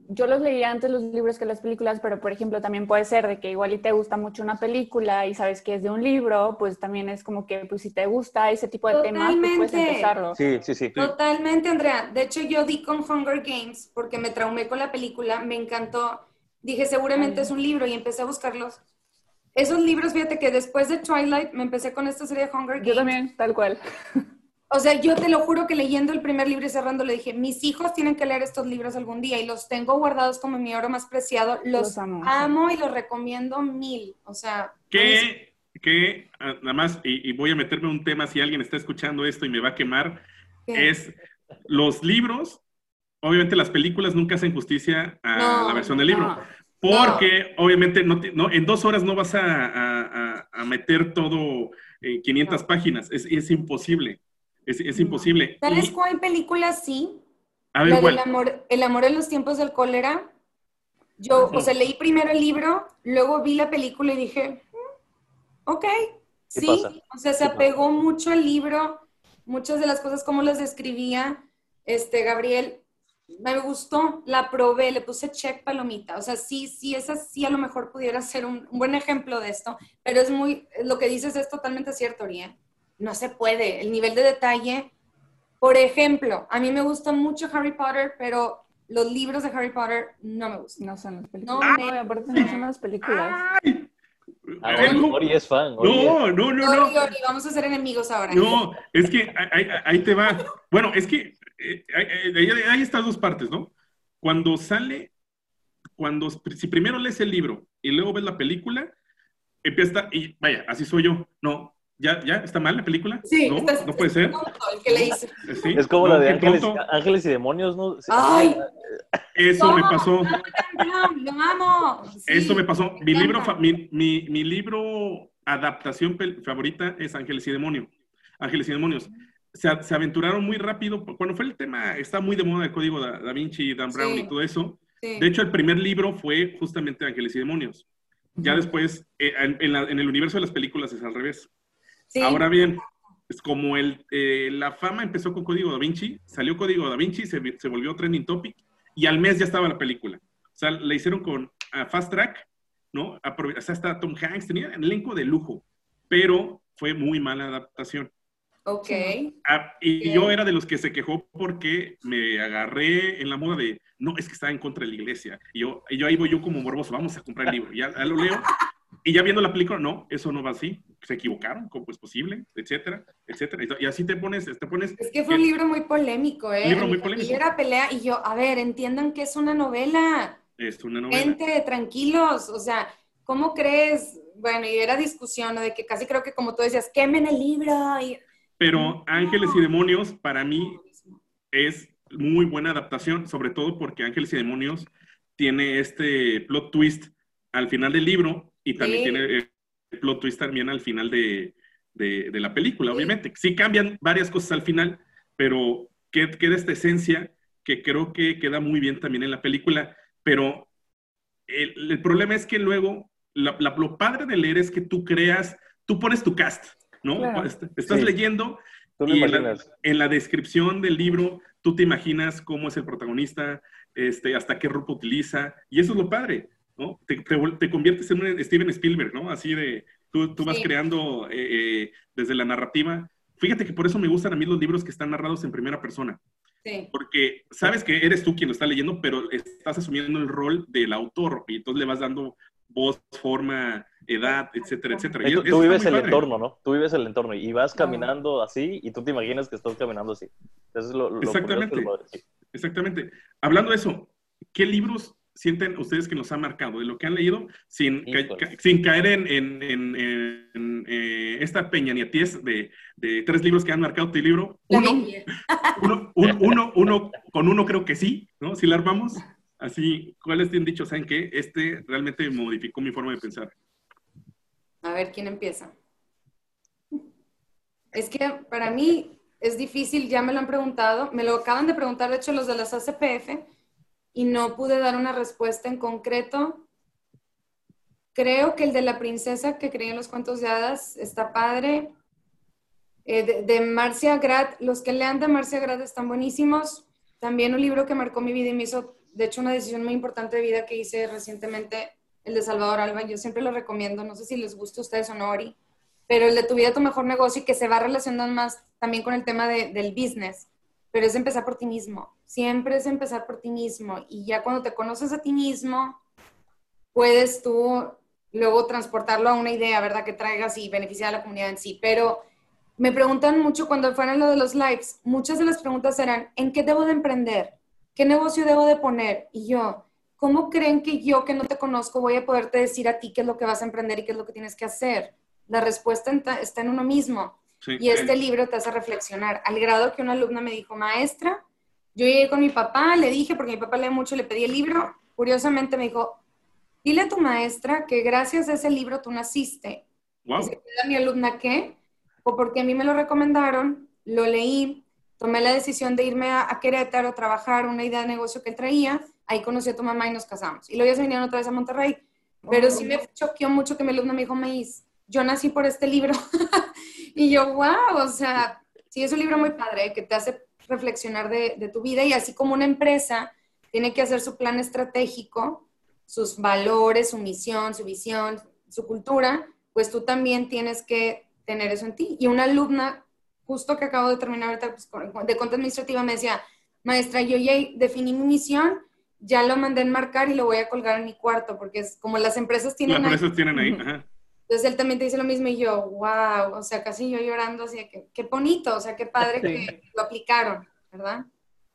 B: yo los leía antes los libros que las películas, pero por ejemplo también puede ser de que igual y te gusta mucho una película y sabes que es de un libro, pues también es como que, pues si te gusta ese tipo de temas, pues puedes
C: Totalmente.
B: empezarlo.
D: Sí, sí, sí.
C: Totalmente, Andrea. De hecho, yo di con Hunger Games porque me traumé con la película, me encantó. Dije, seguramente es un libro y empecé a buscarlos. Esos libros, fíjate que después de Twilight me empecé con esta serie de Hunger Games.
B: Yo también, tal cual.
C: O sea, yo te lo juro que leyendo el primer libro y cerrando le dije, mis hijos tienen que leer estos libros algún día y los tengo guardados como mi oro más preciado. Los,
B: Los amo,
C: y los recomiendo mil. O sea,
A: que, que ah, nada más, y, y voy a meterme un tema si alguien está escuchando esto y me va a quemar,
C: ¿qué?
A: es los libros, obviamente las películas nunca hacen justicia a
C: No,
A: la versión del libro,
B: no.
A: porque obviamente no, te- no, en dos horas no vas a, a- a- a meter todo en 500 páginas, es, es imposible, es, es imposible.
C: ¿Sabes
A: Y-
C: cuál película sí?
A: a ver,
C: La
A: ¿cuál?
C: del amor, el amor en los tiempos del cólera. Yo, o sea, leí primero el libro, luego vi la película y dije, "Mm, ok,
D: Sí pasa.
C: O sea, se
D: Sí pasa.
C: apegó mucho al libro, muchas de las cosas como las describía este Gabriel. Me gustó, la probé, le puse check palomita. O sea, sí, sí, esa sí a lo mejor pudiera ser un, un buen ejemplo de esto, pero es muy, lo que dices es totalmente cierto, Orián. No se puede, el nivel de detalle. Por ejemplo, a mí me gusta mucho Harry Potter, pero los libros de Harry Potter no me gustan.
B: No son las películas.
C: No,
B: No,
C: me-
B: aparte no son las películas.
A: ¡Ay!
D: Ah, es fan. Ori es-
A: No, no, no, no.
C: Ori, Ori, vamos a ser enemigos ahora.
A: No, es que ahí, te va. Bueno, es que eh, hay, hay- hay estas dos partes, ¿no? Cuando sale, cuando si primero lees el libro y luego ves la película, empieza y vaya, así soy yo. No, ya, ya está mal la película.
C: Sí,
A: no,
C: estás-
A: no puede ser.
C: tonto el que le hice.
A: Sí,
D: Es como
A: no,
D: la de ángeles, ángeles y demonios, ¿no? Sí.
C: Ay.
A: Eso me
C: No,
A: pasó.
C: Brown, lo amo. Sí,
A: Eso me pasó. Mi
C: encanta.
A: libro, mi, mi- mi libro adaptación favorita es Ángeles y Demonios. Ángeles y Demonios. Se, se aventuraron muy rápido. Cuando fue el tema, está muy de moda el código da, Da Vinci, Dan Brown
C: Sí.
A: y todo eso.
C: Sí.
A: De hecho, el primer libro fue justamente Ángeles y Demonios. Ya después, eh, en, en la- en el universo de las películas es al revés.
C: Sí.
A: Ahora bien, es como el, eh, la fama empezó con Código Da Vinci, salió Código Da Vinci, se, se volvió trending topic y al mes ya estaba la película. O sea, la hicieron con ah, Fast Track, ¿no? Aprove- O sea, hasta Tom Hanks tenía un elenco de lujo, pero fue muy mala adaptación.
C: Ok.
A: Ah, y yo era de los que se quejó porque me agarré en la moda de, no, es que está en contra de la iglesia. Y yo, y yo ahí voy yo como morboso, vamos a comprar el libro. Ya, ya lo leo. Y ya viendo la película, no, eso no va así. Se equivocaron, ¿cómo es posible? Etcétera, etcétera. Y- Y así te pones, te pones...
C: Es que fue un libro muy polémico, ¿eh?
A: Libro muy polémico.
C: Era pelea y yo, a ver, entiendan que es una novela.
A: Es una novela.
C: Gente, tranquilos. O sea, ¿cómo crees? Bueno, y era discusión, ¿no? De que casi creo que como tú decías, quemen el libro. Y...
A: Pero Ángeles y Demonios, para mí, es muy buena adaptación, sobre todo porque Ángeles y Demonios tiene este plot twist al final del libro y también
C: Sí.
A: tiene el plot twist también al final de, de- de la película,
C: Sí.
A: obviamente. Sí cambian varias cosas al final, pero que- queda esta esencia que creo que queda muy bien también en la película, pero el, el problema es que luego, la- la- lo padre de leer es que tú creas, tú pones tu cast, ¿no?
B: Claro.
A: Est- Estás
D: Sí.
A: leyendo y en la, en la descripción del libro, tú te imaginas cómo es el protagonista, este, hasta qué ropa utiliza, y eso es lo padre, ¿no? Te, te vol- te conviertes en un Steven Spielberg, ¿no? Así de, tú, tú vas
C: Sí.
A: creando eh, eh, desde la narrativa. Fíjate que por eso me gustan a mí los libros que están narrados en primera persona,
C: Sí.
A: porque sabes que eres tú quien lo está leyendo, pero estás asumiendo el rol del autor, y entonces le vas dando voz, forma, edad, etcétera, etcétera.
D: Tú, vives el
A: padre.
D: entorno, ¿no? Tú vives el entorno y vas
C: Ah.
D: caminando así y tú te imaginas que estás caminando así. Eso es lo, lo
A: Exactamente.
D: sí.
A: Exactamente. Hablando de eso, ¿qué libros sienten ustedes que nos han marcado de lo que han leído sin, ca- ca- sin caer en, en- en- en, eh, esta peñaniatiez de, de tres libros que han marcado tu libro? Uno, uno, un- uno, uno, con uno creo que sí, ¿no? Si la armamos, así, ¿cuáles te han dicho? ¿Saben qué? Este realmente modificó mi forma de pensar.
C: A ver, ¿quién empieza? Es que para mí es difícil, ya me lo han preguntado, me lo acaban de preguntar, de hecho, los de las ACPF, y no pude dar una respuesta en concreto. Creo que el de la princesa que creía en los cuentos de hadas está padre. Eh, de, Marcia Grad, los que lean de Marcia Grad están buenísimos. También un libro que marcó mi vida y me hizo, de hecho, una decisión muy importante de vida que hice recientemente, el de Salvador Alba. Yo siempre lo recomiendo, no sé si les gusta a ustedes o no, Ori, pero el de Tu vida, tu mejor negocio y que se va relacionando más también con el tema de- del business, pero es empezar por ti mismo. Siempre es empezar por ti mismo y ya cuando te conoces a ti mismo, puedes tú luego transportarlo a una idea, ¿verdad? Que traigas y beneficiar a la comunidad en sí. Pero me preguntan mucho cuando fueron lo de los lives, muchas de las preguntas eran, ¿en qué debo de emprender? ¿Qué negocio debo de poner? Y yo, ¿cómo creen que yo que no te conozco voy a poderte decir a ti qué es lo que vas a emprender y qué es lo que tienes que hacer? La respuesta está en uno mismo.
A: Sí.
C: Y este libro te hace reflexionar, al grado que una alumna me dijo, maestra, yo llegué con mi papá, le dije, porque mi papá lee mucho, le pedí el libro, curiosamente me dijo, dile a tu maestra que gracias a ese libro tú naciste.
A: Wow.
C: Y se queda mi alumna, ¿qué? O porque a mí me lo recomendaron, lo leí, tomé la decisión de irme a, a Querétaro a trabajar una idea de negocio que traía, ahí conocí a tu mamá y nos casamos. Y luego ya se vinieron otra vez a Monterrey. Pero sí me choqueó mucho que mi alumna me dijo, Maíz, yo nací por este libro. y yo, wow, o sea, sí es un libro muy padre que te hace reflexionar de, de tu vida y así como una empresa tiene que hacer su plan estratégico, sus valores, su misión, su visión, su cultura, pues tú también tienes que tener eso en ti. Y una alumna, justo que acabo de terminar ahorita pues, de cuenta administrativa, me decía, maestra, yo ya definí mi misión, ya lo mandé a enmarcar y lo voy a colgar en mi cuarto, porque es como las empresas tienen...
A: Las
C: ahí-
A: empresas tienen ahí. Ajá.
C: Entonces él también te dice lo mismo y yo, wow, o sea, casi yo llorando, así de que qué bonito, o sea, qué padre
B: Sí.
C: que lo aplicaron, ¿verdad?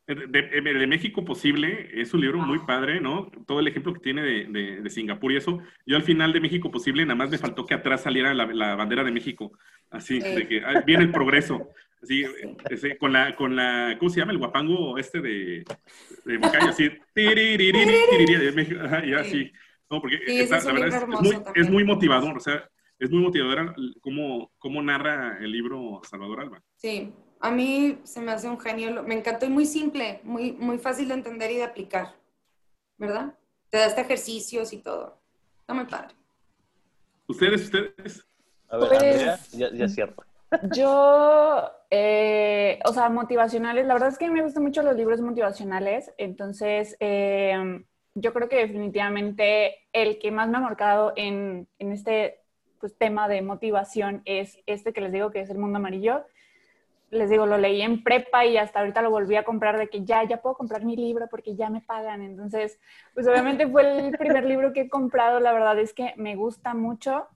A: De, de- de México Posible es un libro muy padre, ¿no? Todo el ejemplo que tiene de, de- de Singapur y eso. Yo al final de México Posible nada más me faltó que atrás saliera la, la bandera de México. Así,
C: Sí.
A: de que ah, viene el progreso. Así, ese, con la, con la, ¿cómo se llama? El guapango este de, de Moncayo, así. tiririri, tiririri, de México, ajá, y así. No, porque
C: Sí, ese
A: está-
C: es
A: la verdad es, es muy, es motivador, o sea, es muy motivador cómo, cómo narra el libro Salvador Alba.
C: Sí, a mí se me hace un genio, me encantó y muy simple, muy, muy fácil de entender y de aplicar, ¿verdad? Te da hasta ejercicios y todo. Está muy padre.
A: ¿Ustedes, ustedes?
D: A ver,
B: Pues-
D: Andrea, ya, ya cierto.
B: Yo, eh, o sea, motivacionales, la verdad es que me gustan mucho los libros motivacionales, entonces eh, yo creo que definitivamente el que más me ha marcado en, en este pues, tema de motivación es este que les digo que es El Mundo Amarillo. Les digo, lo leí en prepa y hasta ahorita lo volví a comprar de que ya, ya puedo comprar mi libro porque ya me pagan. Entonces, pues obviamente fue el primer libro que he comprado, la verdad es que me gusta mucho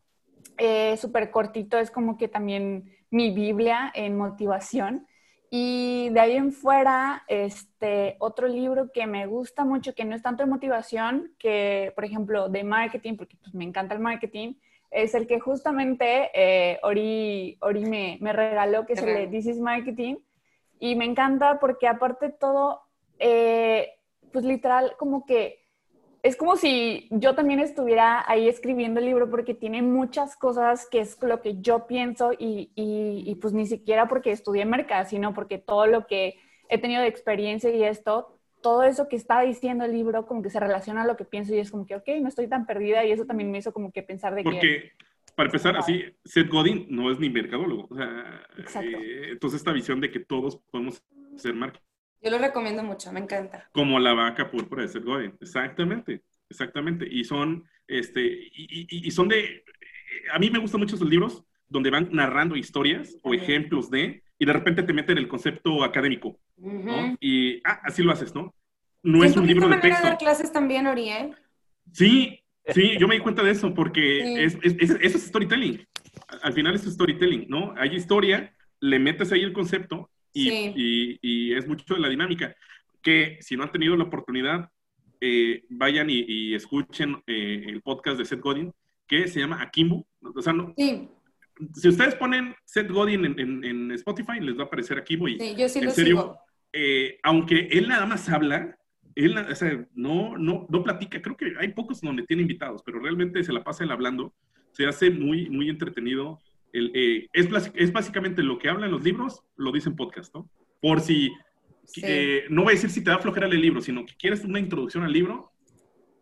B: eh, súper cortito, es como que también mi Biblia en motivación. Y de ahí en fuera, este, otro libro que me gusta mucho, que no es tanto de motivación, que por ejemplo de marketing, porque pues, me encanta el marketing, es el que justamente eh, Ori, Ori me, me regaló, que es el de. This is Marketing. Y me encanta porque aparte todo, eh, pues literal, como que es como si yo también estuviera ahí escribiendo el libro porque tiene muchas cosas que es lo que yo pienso y, y- y pues ni siquiera porque estudié mercado, sino porque todo lo que he tenido de experiencia y esto, todo eso que está diciendo el libro como que se relaciona a lo que pienso y es como que, ok, no estoy tan perdida y eso también me hizo como que pensar de que...
A: Porque, para empezar, así, Seth Godin no es ni mercadólogo. O sea,
B: Exacto.
A: eh, entonces esta visión de que todos podemos ser marketing,
C: Yo lo recomiendo mucho, me encanta.
A: como la vaca púrpura de Seth Godin. Exactamente, exactamente. Y son, este, y, y- y son de, a mí me gustan mucho esos libros donde van narrando historias o ejemplos de, y de repente te meten el concepto académico, ¿no?
C: Ujú.
A: Y, ah, así lo haces, ¿no? No es un libro de texto.
C: dar clases también, Ori, ¿eh?
A: Sí, sí, yo me di cuenta de eso porque
C: Sí.
A: es, es- es- eso es storytelling. Al final es storytelling, ¿no? Hay historia, le metes ahí el concepto y,
C: Sí.
A: y- y es mucho de la dinámica. Que si no han tenido la oportunidad, eh, vayan y, escuchen eh, el podcast de Seth Godin, que se llama Akimbo. O sea, no,
C: Sí,
A: si ustedes ponen Seth Godin en, en- en Spotify, les va a aparecer Akimbo. Y,
C: sí, yo sí
A: en
C: lo
A: serio,
C: sigo.
A: eh, aunque él nada más habla, él o sea, no, no, no platica. Creo que hay pocos donde tiene invitados, pero realmente se la pasa él hablando. Se hace muy, muy entretenido. El, eh, es, es básicamente lo que habla en los libros, lo dice en podcast, ¿no? Por si,
C: Sí.
A: eh, no voy a decir si te da flojera el libro, sino que quieres una introducción al libro.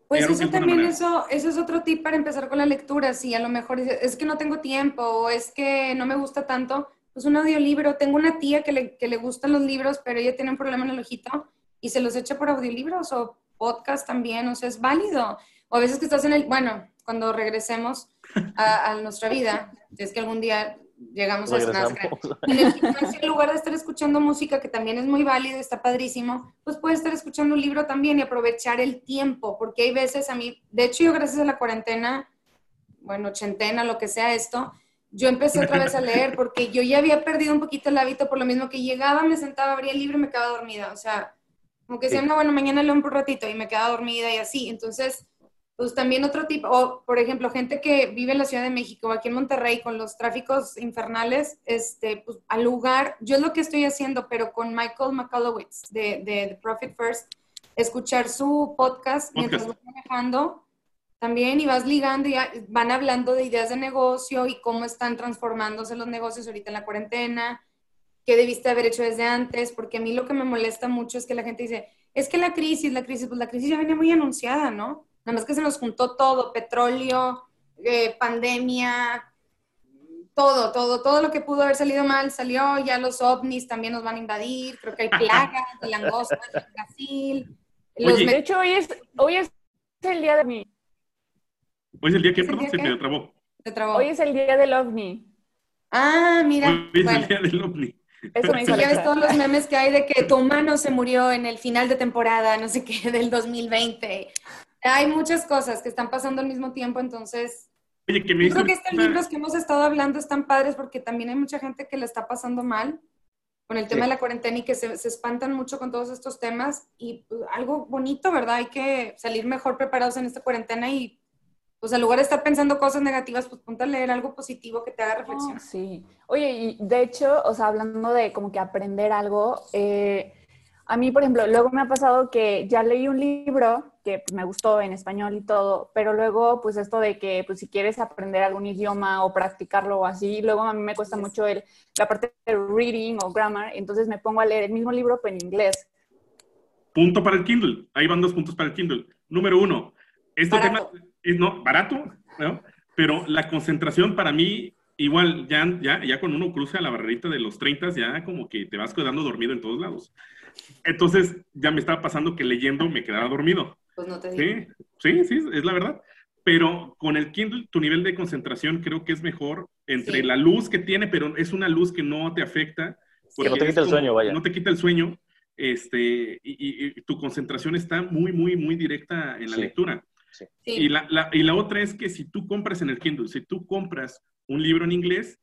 C: Pues eso también, eso, eso es otro tip para empezar con la lectura. Si a lo mejor es que no tengo tiempo o es que no me gusta tanto, pues un audiolibro. Tengo una tía que le, que le gustan los libros, pero ella tiene un problema en el ojito y se los echa por audiolibros o podcast también, o sea, es válido. O a veces que estás en el, bueno, cuando regresemos a, a nuestra vida, es que algún día llegamos a
D: Regresamos.
C: en el gimnasio, en lugar de estar escuchando música, que también es muy válido, está padrísimo, pues puedes estar escuchando un libro también y aprovechar el tiempo, porque hay veces a mí, de hecho yo gracias a la cuarentena, bueno, ochentena, lo que sea esto, yo empecé otra vez a leer porque yo ya había perdido un poquito el hábito por lo mismo que llegaba, me sentaba, abría el libro y me quedaba dormida, o sea, como que decía,
D: Sí.
C: no, bueno, mañana leo un ratito y me quedaba dormida y así, entonces pues también otro tipo, o por ejemplo, gente que vive en la Ciudad de México o aquí en Monterrey con los tráficos infernales, este, pues al lugar, yo es lo que estoy haciendo, pero con Michael McCallowitz de, de The Profit First, escuchar su podcast, mientras
A: Podcast.
C: manejando también y vas ligando y van hablando de ideas de negocio y cómo están transformándose los negocios ahorita en la cuarentena, qué debiste haber hecho desde antes, porque a mí lo que me molesta mucho es que la gente dice, es que la crisis, la crisis, pues la crisis ya venía muy anunciada, ¿no? Nada más que se nos juntó todo, petróleo, eh, pandemia, todo, todo, todo lo que pudo haber salido mal salió, ya los ovnis también nos van a invadir, creo que hay plagas de langostas en Brasil. Los
A: Oye.
C: me-
B: De hecho, hoy es, hoy es el día de mi,
A: Hoy es el día que,
C: ¿Es el
A: perdón, se me trabó.
C: se trabó.
B: hoy es el día del ovni.
C: Ah, mira,
A: Hoy es
C: bueno.
A: el día del ovni.
B: Eso me hizo
C: Y ya ves
B: Alexa.
C: todos los memes que hay de que tu humano se murió en el final de temporada, no sé qué, del 2020. Hay muchas cosas que están pasando al mismo tiempo, entonces
A: Oye, que me
C: yo creo que estos libros que hemos estado hablando están padres porque también hay mucha gente que le está pasando mal con el tema
D: Sí.
C: de la cuarentena y que se, se espantan mucho con todos estos temas y pues, algo bonito, ¿verdad? Hay que salir mejor preparados en esta cuarentena y pues en lugar de estar pensando cosas negativas, pues ponte a leer algo positivo que te haga reflexionar.
B: sí. Oye, y de hecho, o sea, hablando de como que aprender algo, eh, a mí, por ejemplo, luego me ha pasado que ya leí un libro que pues, me gustó en español y todo, pero luego, pues esto de que, pues si quieres aprender algún idioma o practicarlo o así, luego a mí me cuesta mucho el, la parte de reading o grammar, entonces me pongo a leer el mismo libro, pero en inglés.
A: Punto para el Kindle. Ahí van dos puntos para el Kindle. Número uno, este
C: Barato.
A: tema es no, barato, ¿no? pero la concentración para mí, igual, ya, ya, ya cuando uno cruza la barrerita de los 30, ya como que te vas quedando dormido en todos lados. Entonces, ya me estaba pasando que leyendo me quedaba dormido.
C: Pues no te digo.
A: Sí, sí, sí, es la verdad. Pero con el Kindle, tu nivel de concentración creo que es mejor entre
C: Sí.
A: la luz que tiene, pero es una luz que no te afecta.
D: Que no te quita el sueño, vaya.
A: No te quita el sueño. Este, y, y- y tu concentración está muy, muy, muy directa en la
D: Sí.
A: lectura.
C: Sí.
A: Y, la, la- y la otra es que si tú compras en el Kindle, si tú compras un libro en inglés,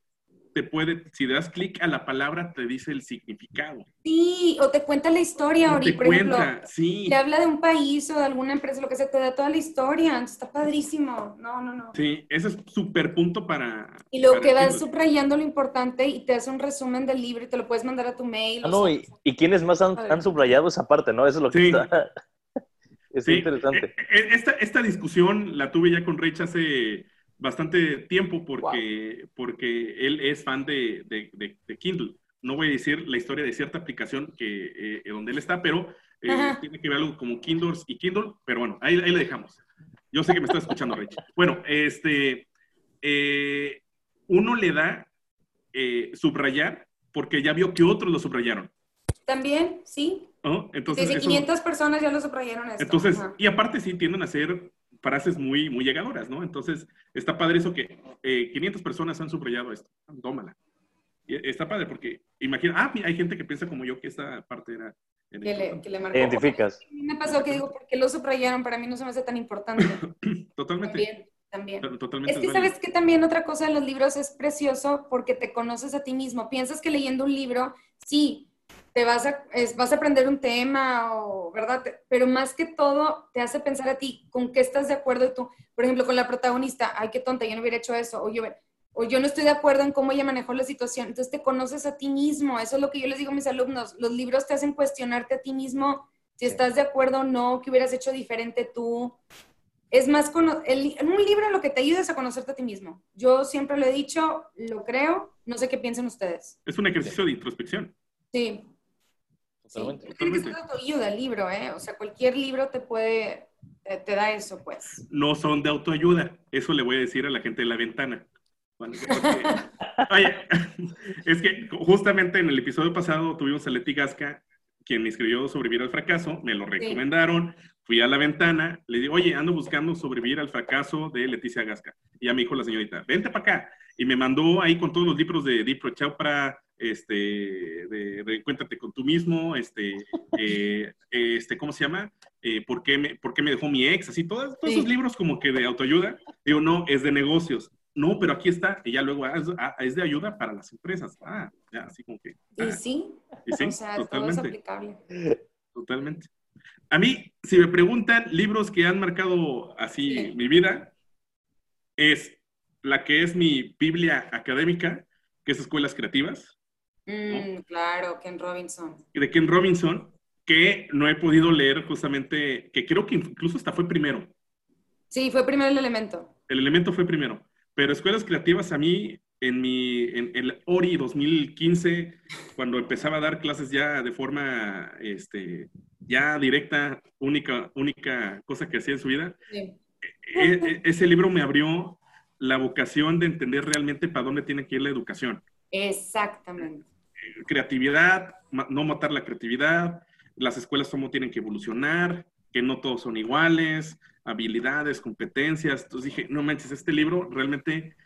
A: te puede, si das clic a la palabra, te dice el significado.
C: Sí, o te cuenta la historia, Ori,
A: te
C: por ejemplo.
A: cuenta, sí.
C: Te habla de un país o de alguna empresa, lo que sea, te da toda la historia. entonces Está padrísimo. No, no, no.
A: Sí, ese es súper punto para.
C: Y
A: para
C: que vas subrayando lo importante y te hace un resumen del libro y te lo puedes mandar a tu mail.
D: Ah, no, y, y quiénes más han, han subrayado esa parte, ¿no? Eso es lo que
A: Sí.
D: está. es
A: Sí,
D: interesante.
A: eh, eh, Esta, esta discusión la tuve ya con Rich hace bastante tiempo porque, porque él es fan de, de- de- de Kindle. No voy a decir la historia de cierta aplicación que, eh, donde él está, pero eh, tiene que ver algo como Kindle y Kindle, pero bueno, ahí, ahí le dejamos. Yo sé que me está escuchando, Rich. Bueno, este, eh, uno le da eh, subrayar porque ya vio que otros lo subrayaron.
C: También, sí.
A: ¿no? Entonces,
C: Desde
A: eso-
C: 500 personas ya lo subrayaron esto.
A: entonces,
C: Ajá.
A: y aparte sí tienden a ser frases muy, muy llegadoras, ¿no? Entonces, está padre eso que eh, 500 personas han subrayado esto. Tómala. Y está padre porque, imagina, ah, hay gente que piensa como yo que esta parte era... era
C: Que le, que le marcó.
D: Identificas.
C: A mí me pasó que digo, ¿por qué lo subrayaron? Para mí no se me hace tan importante.
A: Totalmente.
C: también, también.
A: to- Totalmente.
C: Es que sabes que también otra cosa de los libros es precioso porque te conoces a ti mismo. Piensas que leyendo un libro, sí, te vas a, es- vas a aprender un tema, o, ¿verdad? Pero más que todo, te hace pensar a ti con qué estás de acuerdo tú, por ejemplo, con la protagonista, ay, qué tonta, yo no hubiera hecho eso, o yo, o yo no estoy de acuerdo en cómo ella manejó la situación. Entonces te conoces a ti mismo, eso es lo que yo les digo a mis alumnos, los libros te hacen cuestionarte a ti mismo si estás de acuerdo o no, qué hubieras hecho diferente tú. Es más, el- un libro lo que te ayuda es a conocerte a ti mismo. Yo siempre lo he dicho, lo creo, no sé qué piensan ustedes.
A: Es un ejercicio de introspección.
C: Sí.
D: Totalmente.
C: Sí, creo que es de autoayuda el libro, ¿eh? O sea, cualquier libro te puede, te, te da eso, pues.
A: No son de autoayuda. Eso le voy a decir a la gente de la ventana. Bueno, porque- Oye, es que justamente en el episodio pasado tuvimos a Leti Gasca, quien me escribió Sobrevivir al fracaso, me lo recomendaron, fui a la ventana, le digo, oye, ando buscando sobrevivir al fracaso de Leticia Gasca. Y ya me dijo la señorita, vente para acá. Y me mandó ahí con todos los libros de Deepak Chopra, este, de Reencuéntrate con tú mismo, este, eh, este, ¿cómo se llama? Eh, ¿por, qué me, ¿Por qué me dejó mi ex? Así, todos, todos
C: Sí.
A: esos libros como que de autoayuda. Digo, no, es de negocios. No, pero aquí está. Y ya luego, ah, es, ah, de ayuda para las empresas. Ah, ya, así como que.
C: Y
A: ah,
C: sí,
A: y sí,
C: o sea, todo es
A: totalmente.
C: aplicable.
A: Totalmente. A mí, si me preguntan libros que han marcado así
C: Sí.
A: mi vida, es la que es mi Biblia académica, que es Escuelas Creativas,
C: Mm, claro, Ken Robinson.
A: de Ken Robinson, que no he podido leer justamente, que creo que incluso hasta fue primero.
C: Sí, fue primero el elemento.
A: El elemento fue primero. Pero Escuelas Creativas a mí, en mi, en el ORI 2015, cuando empezaba a dar clases ya de forma, este, ya directa, única, única cosa que hacía en su vida,
C: Sí.
A: e- e- ese libro me abrió la vocación de entender realmente para dónde tiene que ir la educación.
C: Exactamente.
A: Creatividad, no matar la creatividad, las escuelas cómo tienen que evolucionar, que no todos son iguales, habilidades, competencias. Entonces dije, no manches, este libro realmente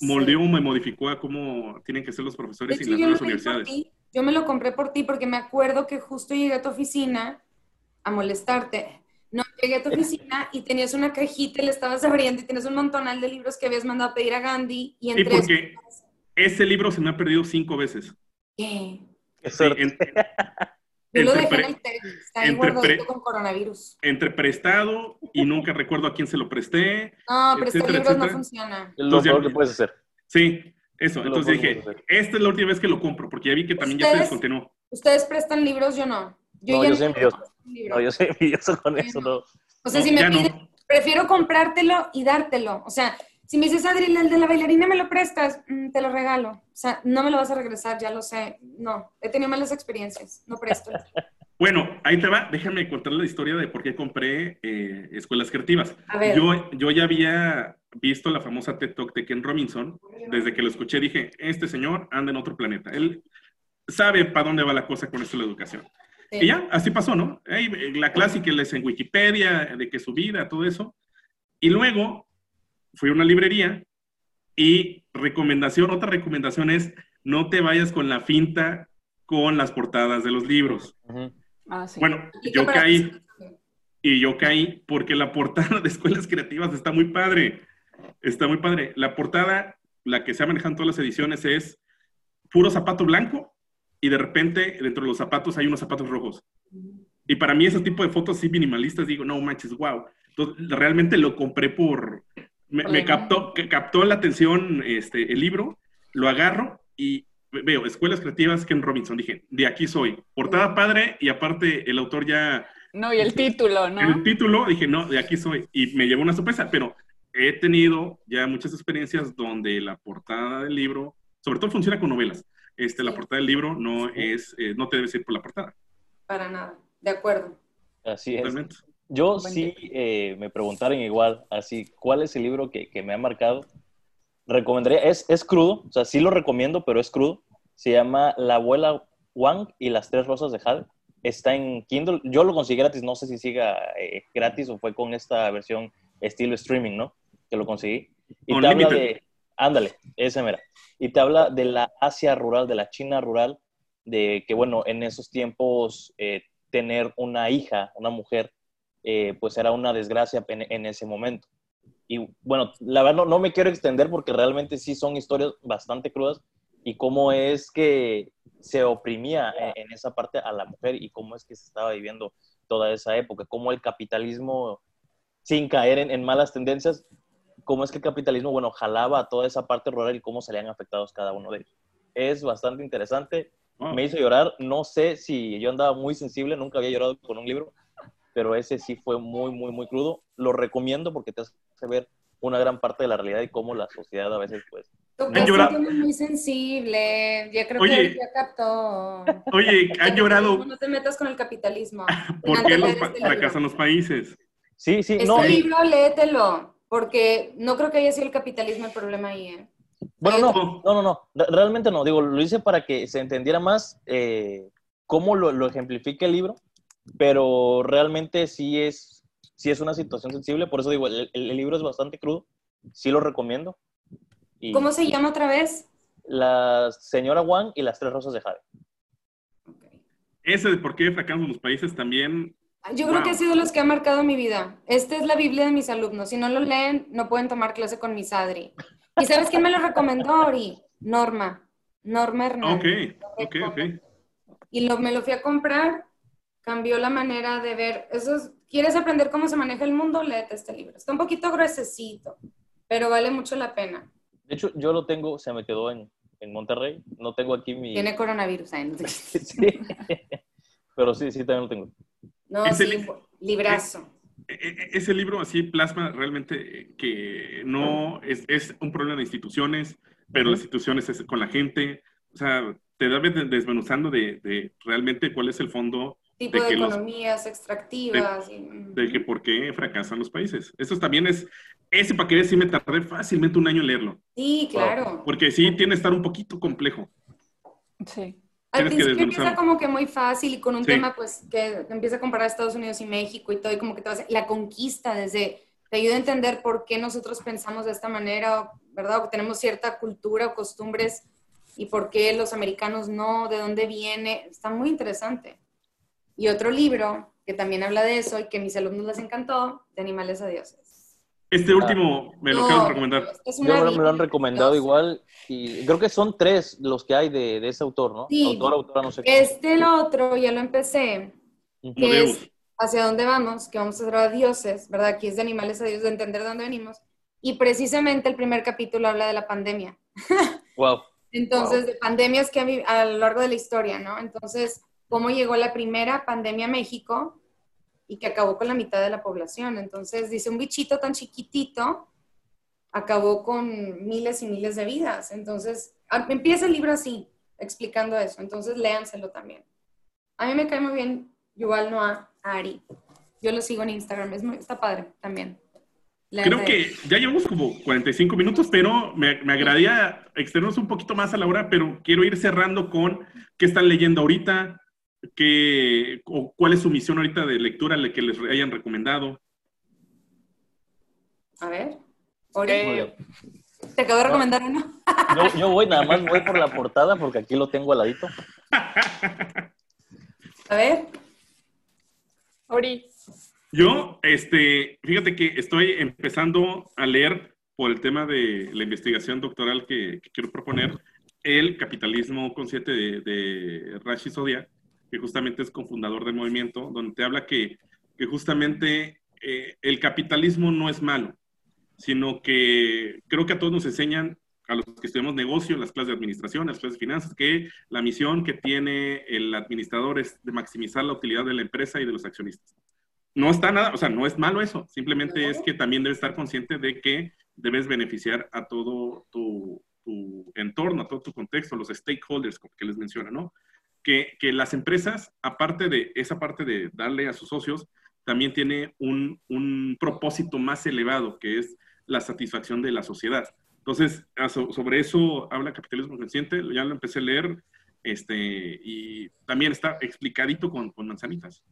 A: moldeó, me modificó a cómo tienen que ser los
C: De
A: profesores
C: hecho,
A: y las nuevas universidades.
C: ti. yo me lo compré por ti porque me acuerdo que justo llegué a tu oficina a molestarte. No, llegué a tu oficina y tenías una cajita y le estabas abriendo y tienes un montonal de libros que habías mandado a pedir a Gandhi y
A: Sí,
C: entre esos-
A: porque ese libro se me ha perdido cinco veces.
C: ¿Qué?
D: Qué
A: Sí,
D: suerte.
A: en-
C: Yo lo
A: Entre
C: dejé en
A: pre-
C: el TEC, está ahí
A: entre
C: guardadito
A: pre-
C: con coronavirus.
A: entre prestado y nunca recuerdo a quién se lo presté.
C: No, pero este
A: etcétera,
C: libro no funciona.
D: Lo
A: ya-
D: peor que puedes hacer.
A: Sí, eso.
D: Lo
A: Entonces dije, esta es la última vez que lo compro, porque ya vi que también ya se descontinuó.
C: Ustedes prestan libros, yo no.
D: No, yo soy envidioso. No, yo soy envidioso con eso, no.
C: O sea,
A: No,
C: si me
A: ya no.
C: piden, prefiero comprártelo y dártelo. O sea, si me dices, Adri, el de la bailarina me lo prestas, Mm, te lo regalo. O sea, no me lo vas a regresar, ya lo sé. No, he tenido malas experiencias, no presto.
A: Bueno, ahí te va. Déjame contar la historia de por qué compré eh, escuelas creativas.
C: A ver.
A: Yo, yo ya había visto la famosa TED Talk de Ken Robinson. Desde que lo escuché dije, este señor anda en otro planeta. Él sabe para dónde va la cosa con esto de la educación.
C: Sí.
A: Y ya, así pasó, ¿no? Ahí, la clásica es en Wikipedia, de que su vida, todo eso. Y luego fui a una librería y recomendación, otra recomendación es no te vayas con la finta con las portadas de los libros.
D: Ujú.
B: Ah, sí.
A: Bueno, yo caí y yo caí porque la portada de escuelas creativas está muy padre. Está muy padre. La portada, la que se ha manejado en todas las ediciones, es puro zapato blanco y de repente dentro de los zapatos hay unos zapatos rojos. Y para mí ese tipo de fotos así minimalistas, digo, no manches, wow. Entonces, realmente lo compré por... Me, captó, que captó la atención este, el libro, lo agarro y veo Escuelas Creativas Ken Robinson. Dije, de aquí soy. Portada padre y aparte el autor ya
B: No, y el título, ¿no?
A: el título, dije, no, de aquí soy. Y me llevó una sorpresa, pero he tenido ya muchas experiencias donde la portada del libro, sobre todo funciona con novelas, este, la portada del libro no es, eh, no te debes ir por la portada.
C: Para nada, de acuerdo.
D: Así es.
A: Realmente.
D: Yo sí eh, me preguntaron igual, así, ¿cuál es el libro que, que me ha marcado? Recomendaría, es, es crudo, o sea, sí lo recomiendo, pero es crudo. Se llama La abuela Wang y las tres rosas de Jade. Está en Kindle. Yo lo conseguí gratis, no sé si siga eh, gratis o fue con esta versión estilo streaming, ¿no? Que lo conseguí. Y te habla de, ándale, ese mera. Y te habla de la Asia rural, de la China rural, de que, bueno, en esos tiempos eh, tener una hija, una mujer, eh, pues era una desgracia en, en ese momento. Y bueno, la verdad no, no me quiero extender porque realmente sí son historias bastante crudas, y cómo es que se oprimía en, en esa parte a la mujer y cómo es que se estaba viviendo toda esa época, cómo el capitalismo, sin caer en, en malas tendencias, cómo es que el capitalismo, bueno, jalaba a toda esa parte rural y cómo salían afectados cada uno de ellos. Es bastante interesante,
A: Wow.
D: me hizo llorar, no sé si yo andaba muy sensible, nunca había llorado con un libro, pero ese sí fue muy, muy, muy crudo. Lo recomiendo porque te hace ver una gran parte de la realidad y cómo la sociedad a veces, pues,
C: un
A: llorado?
C: tema muy sensible. Ya creo
A: Oye.
C: que ya captó.
A: Oye, ¿han llorado
C: No te metas con el capitalismo.
A: por qué los
C: este libro.
A: fracasan los países?
D: sí, sí,
C: Este
D: no, y-
C: libro, léetelo, porque no creo que haya sido el capitalismo el problema ahí. ¿eh?
D: Bueno, no, no, no, no, Re- realmente no. Digo, lo hice para que se entendiera más eh, cómo lo, lo ejemplifica el libro, pero realmente sí es, sí es una situación sensible. Por eso digo, el, el- libro es bastante crudo. Sí lo recomiendo. Y
C: ¿Cómo se llama otra vez?
D: La señora Wang y las tres rosas de Jade.
A: Ese de por qué fracasan los países también.
C: Yo creo
A: Wow.
C: que ha sido los que ha marcado mi vida. Esta es la Biblia de mis alumnos. Si no lo leen, no pueden tomar clase con mis Adri. ¿Y sabes quién me lo recomendó, Ori? Norma. Norma
A: Ok,
C: Hernández.
A: ok, ok.
C: Y lo, me lo fui a comprar, cambió la manera de ver. Eso es- ¿Quieres aprender cómo se maneja el mundo? Léete este libro. Está un poquito gruesecito, pero vale mucho la pena.
D: De hecho, yo lo tengo, se me quedó en, en Monterrey. No tengo aquí mi...
C: Tiene coronavirus. ¿eh?
D: Sí. Pero sí, sí, también lo tengo.
C: No,
A: Ese
C: sí,
A: li-
C: librazo.
A: E- e- Ese libro así plasma realmente eh, que no es, es un problema de instituciones, pero las instituciones es con la gente. O sea, te da de- desmenuzando de, de realmente cuál es el fondo
C: Tipo
A: de
C: de,
A: que los-
C: economías extractivas. y- mm.
A: de que por qué fracasan los países. Eso también es, ese para que sí me tardé fácilmente un año en leerlo,
C: Sí, claro.
A: porque sí tiene que estar un poquito complejo.
B: Sí.
C: Al principio empieza como que muy fácil y con un
A: Sí.
C: tema pues que empieza a comparar Estados Unidos y México y todo y como que te vas la conquista desde te ayuda a entender por qué nosotros pensamos de esta manera, ¿verdad? O que tenemos cierta cultura o costumbres y por qué los americanos no, de dónde viene, está muy interesante. Y otro libro que también habla de eso y que a mis alumnos les encantó, de animales a dioses.
A: Este último me lo
C: No,
A: de recomendar.
C: es
D: Yo
C: una
D: me, lo- me lo han recomendado igual y creo que son tres los que hay de, de ese autor, ¿no?
C: Sí.
D: Autor, autora, no sé.
C: Este, el otro, ya lo empecé, que es hacia dónde vamos, que vamos a ser a dioses, ¿verdad? Aquí es de animales a dioses, de entender de dónde venimos. Y precisamente el primer capítulo habla de la pandemia.
D: Wow.
C: Entonces,
D: Wow.
C: de pandemias que habido a lo largo de la historia, ¿no? Entonces, cómo llegó la primera pandemia a México y que acabó con la mitad de la población. Entonces, dice, un bichito tan chiquitito acabó con miles y miles de vidas. Entonces, a- empieza el libro así, explicando eso. Entonces, léanselo también. A mí me cae muy bien Yuval Noah Ari. Yo lo sigo en Instagram, es muy, está padre también.
A: Creo que ya llevamos como 45 minutos, pero me, me agradaría extendernos un poquito más a la hora, pero quiero ir cerrando con qué están leyendo ahorita, qué, o cuál es su misión ahorita de lectura que les hayan recomendado.
C: A ver. Ori,
B: Eh,
C: te acabo de recomendar uno.
D: Yo, yo voy, nada más voy por la portada porque aquí lo tengo al ladito.
C: A ver.
B: Ori,
A: Yo, este, fíjate que estoy empezando a leer por el tema de la investigación doctoral que, que quiero proponer, el capitalismo consciente de, de Rashi Sodia, que justamente es cofundador del movimiento, donde te habla que, que justamente eh, el capitalismo no es malo, sino que creo que a todos nos enseñan, a los que estudiamos negocio, las clases de administración, las clases de finanzas, que la misión que tiene el administrador es de maximizar la utilidad de la empresa y de los accionistas no está nada, o sea, no es malo eso, simplemente es que también debes estar consciente de que debes beneficiar a todo tu, tu entorno, a todo tu contexto, los stakeholders que les menciona, ¿no? Que, que las empresas, aparte de esa parte de darle a sus socios, también tiene un, un propósito más elevado, que es la satisfacción de la sociedad. Entonces, sobre eso habla Capitalismo Consciente, ya lo empecé a leer, este, y también está explicadito con, con manzanitas.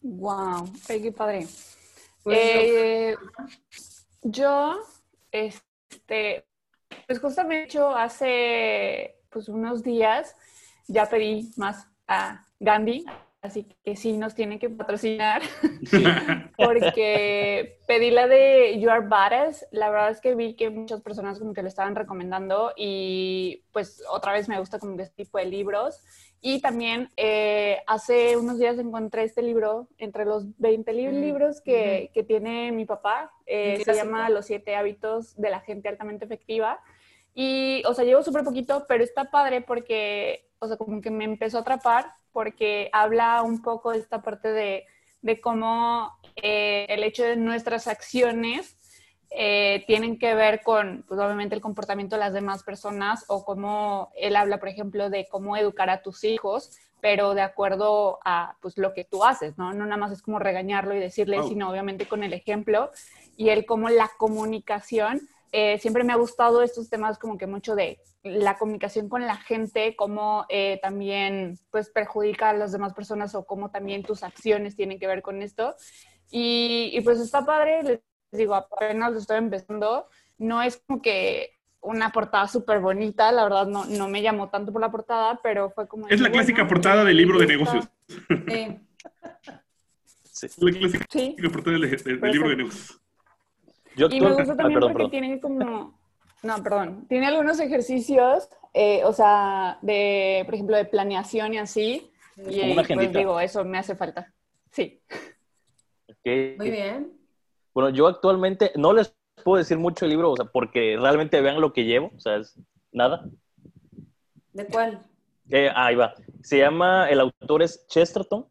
B: wow, qué padre.
C: Pues
B: Eh, yo, este, pues justamente yo hace pues unos días ya pedí más a Gandhi, así que sí nos tiene que patrocinar porque pedí la de You Are Badass. La verdad es que vi que muchas personas como que lo estaban recomendando y pues otra vez me gusta como este tipo de libros. Y también eh, hace unos días encontré este libro entre los 20 mm, libros que, que, tiene mi papá. Eh, se llama Los siete hábitos de la gente altamente efectiva. Y, o sea, llevo súper poquito, pero está padre porque, o sea, como que me empezó a atrapar porque habla un poco de esta parte de, de cómo eh, el hecho de nuestras acciones eh, tienen que ver con, pues obviamente, el comportamiento de las demás personas o cómo él habla, por ejemplo, de cómo educar a tus hijos, pero de acuerdo a pues, lo que tú haces, ¿no? No nada más es como regañarlo y decirle, sino obviamente con el ejemplo y él como la comunicación. Eh, siempre me ha gustado estos temas como que mucho de la comunicación con la gente, cómo eh, también pues perjudica a las demás personas o cómo también tus acciones tienen que ver con esto. Y, pues está padre, les digo, apenas lo estoy empezando, no es como que una portada súper bonita, la verdad no, no me llamó tanto por la portada, pero fue como...
A: Es la clásica portada del libro de negocios.
D: Sí.
A: La clásica portada del, libro de negocios.
B: Y me gusta también porque tienen como no, perdón. Tiene algunos ejercicios, eh, o sea, de, por ejemplo, de planeación y así. y una pues digo, eso me hace falta. Sí.
C: Muy bien.
D: Bueno, yo actualmente no les puedo decir mucho el libro, o sea, porque realmente vean lo que llevo, o sea, es nada.
C: ¿De cuál?
D: Eh, ahí va. Se llama, el autor es Chesterton.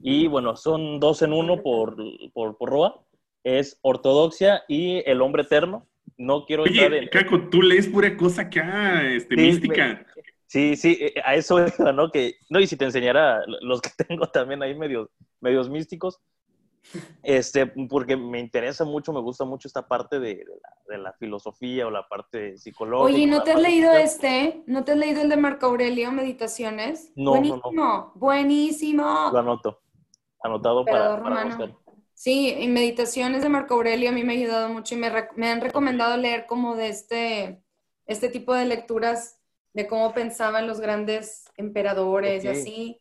D: Y bueno, son dos en uno por, por, por Roa. Es Ortodoxia y El Hombre Eterno no quiero
A: Oye, entrar en... Caco, tú lees pura cosa acá, este, mística.
D: Sí, sí, eh, a eso ¿no? Que, no, y si te enseñara los que tengo también ahí medios, medios místicos, este, porque me interesa mucho, me gusta mucho esta parte de, la, filosofía o la parte psicológica.
C: Oye, ¿no te has leído este? ¿No te has leído el de Marco Aurelio, Meditaciones?
D: No,
C: buenísimo,
D: no,
C: buenísimo.
D: Lo anoto, anotado para, para buscar.
C: Sí, en Meditaciones de Marco Aurelio a mí me ha ayudado mucho y me, me, han recomendado leer como de este, este tipo de lecturas de cómo pensaban los grandes emperadores y así.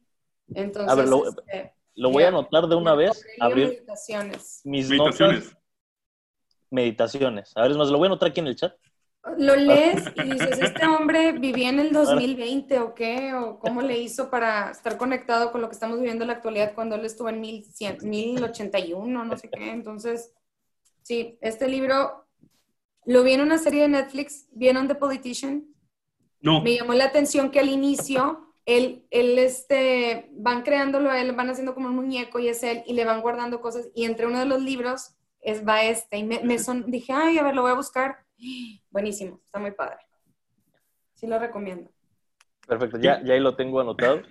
C: Entonces,
D: a ver, lo, este, voy a anotar de una vez. Abrir
C: meditaciones.
D: Mis meditaciones. meditaciones. A ver, más lo voy a anotar aquí en el chat.
C: Lo lees y dices, ¿este hombre vivía en el 2020 o qué? ¿O cómo le hizo para estar conectado con lo que estamos viviendo en la actualidad cuando él estuvo en 1100, 1081, no sé qué? Entonces, sí, este libro lo vi en una serie de Netflix, ¿vieron The Politician?
A: No.
C: Me llamó la atención que al inicio él, él este, van creándolo a él, van haciendo como un muñeco y es él, y le van guardando cosas, y entre uno de los libros es, va este, y me, me son, dije, ay, a ver, lo voy a buscar, Buenísimo, está muy padre. Sí lo recomiendo.
D: Perfecto, ya, ya ahí lo tengo anotado.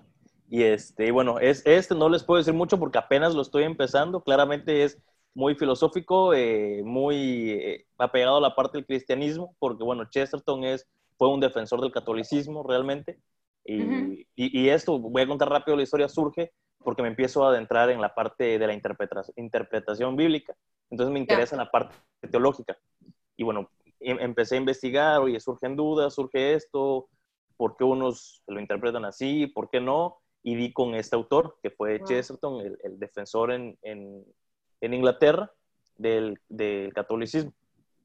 D: Y este, bueno, es, este no les puedo decir mucho porque apenas lo estoy empezando. Claramente es muy filosófico, eh, muy eh, apegado a la parte del cristianismo, porque bueno, Chesterton es, fue un defensor del catolicismo realmente. Y, y, esto, voy a contar rápido la historia, surge porque me empiezo a adentrar en la parte de la interpretación, interpretación bíblica. Entonces me interesa en la parte teológica. Y bueno, empecé a investigar, oye, surgen dudas, surge esto, ¿por qué unos lo interpretan así, por qué no? Y di con este autor, que fue Chesterton, el, defensor en, en, en Inglaterra del, del, catolicismo.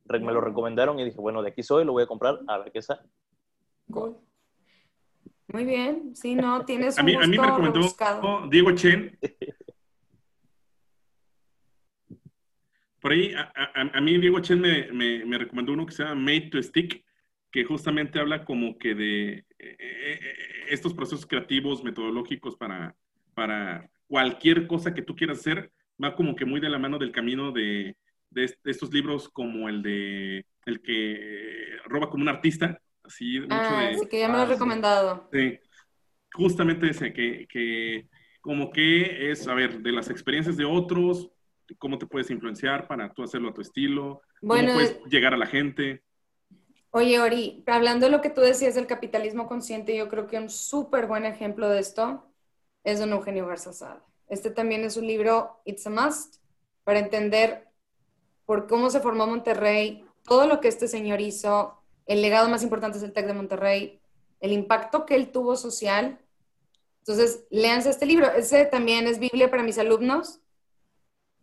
D: Me lo recomendaron y dije, bueno, de aquí soy, lo voy a comprar, a ver qué sale.
C: Muy bien, sí, no, tienes un
A: a mí, a mí me recomendó Diego Chen Por ahí, a, mí Diego Chen me, me, recomendó uno que se llama Made to Stick, que justamente habla como que de eh, eh, eh, estos procesos creativos, metodológicos para, para cualquier cosa que tú quieras hacer, va como que muy de la mano del camino de, de, estos libros como el de el que roba como un artista, así mucho
C: ah,
A: de...
C: Sí, que ya me lo he ah, recomendado.
A: Sí, justamente ese, que, que como que es, a ver, de las experiencias de otros, cómo te puedes influenciar para tú hacerlo a tu estilo, bueno, cómo puedes llegar a la gente.
C: Oye, Ori, hablando de lo que tú decías del capitalismo consciente, yo creo que un súper buen ejemplo de esto es don Eugenio Garza Este también es un libro, It's a Must, para entender por cómo se formó Monterrey, todo lo que este señor hizo, el legado más importante es el TEC de Monterrey, el impacto que él tuvo social Entonces, léanse este libro. Ese también es Biblia para mis alumnos.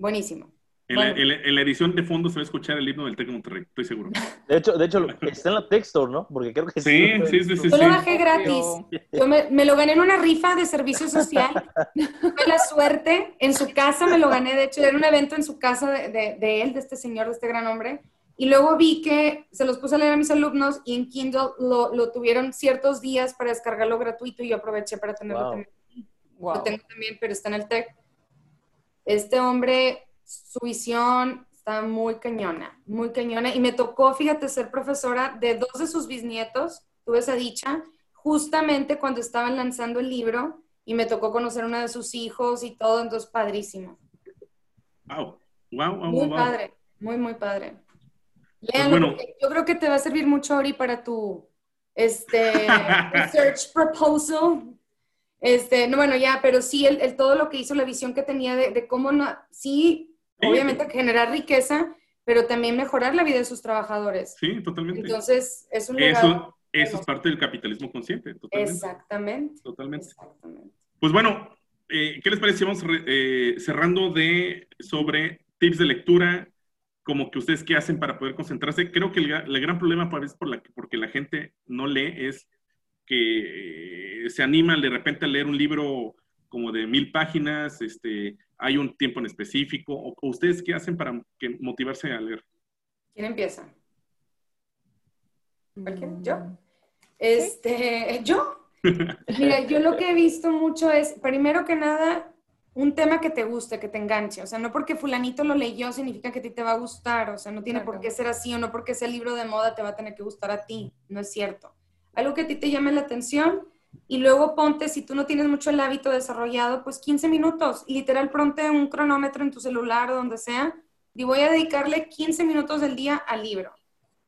C: Buenísimo.
A: En, la, en, la, edición de fondo se va a escuchar el himno del Tec de Monterrey, estoy seguro.
D: De hecho, de hecho está en la Textor, ¿no? Porque creo que
A: sí. Sí, sí, sí.
C: Yo lo bajé gratis. Yo me, me, lo gané en una rifa de servicio social. Fue la suerte. En su casa me lo gané. De hecho, era un evento en su casa de, de, de él, de este señor, de este gran hombre. Y luego vi que se los puse a leer a mis alumnos y en Kindle lo, lo tuvieron ciertos días para descargarlo gratuito y yo aproveché para tenerlo también. Wow. Lo tengo también, pero está en el TEC. Este hombre su visión está muy cañona, muy cañona. Y me tocó, fíjate, ser profesora de dos de sus bisnietos, tuve esa dicha, justamente cuando estaban lanzando el libro y me tocó conocer a uno de sus hijos y todo, entonces padrísimo.
A: Wow, wow, wow.
C: Muy padre, muy, muy padre. Pues Léanlo, bueno. yo creo que te va a servir mucho, Ori, para tu este, research proposal. Este, no, bueno, ya, pero sí, el, el, todo lo que hizo, la visión que tenía de, de cómo no, sí obviamente generar riqueza, pero también mejorar la vida de sus trabajadores.
A: Sí, totalmente.
C: Entonces, es un
A: legado. Eso, eso es parte del capitalismo consciente, totalmente.
C: Exactamente.
A: Totalmente. Exactamente. Pues bueno, eh, ¿qué les parece si vamos eh, cerrando de sobre tips de lectura, como que ustedes qué hacen para poder concentrarse? Creo que el, el gran problema por, por la, porque la gente no lee es que eh, se animan de repente a leer un libro como de mil páginas, este, hay un tiempo en específico, o, ustedes qué hacen para que, motivarse a leer?
C: ¿Quién empieza? ¿Yo? Este, ¿yo? Mira, yo lo que he visto mucho es, primero que nada, un tema que te guste, que te enganche. O sea, no porque fulanito lo leyó significa que a ti te va a gustar. O sea, no tiene por qué ser así o no porque ese libro de moda te va a tener que gustar a ti. No es cierto. Algo que a ti te llame la atención y luego ponte, si tú no tienes mucho el hábito desarrollado, pues 15 minutos. Literal, ponte un cronómetro en tu celular o donde sea. Y voy a dedicarle 15 minutos del día al libro.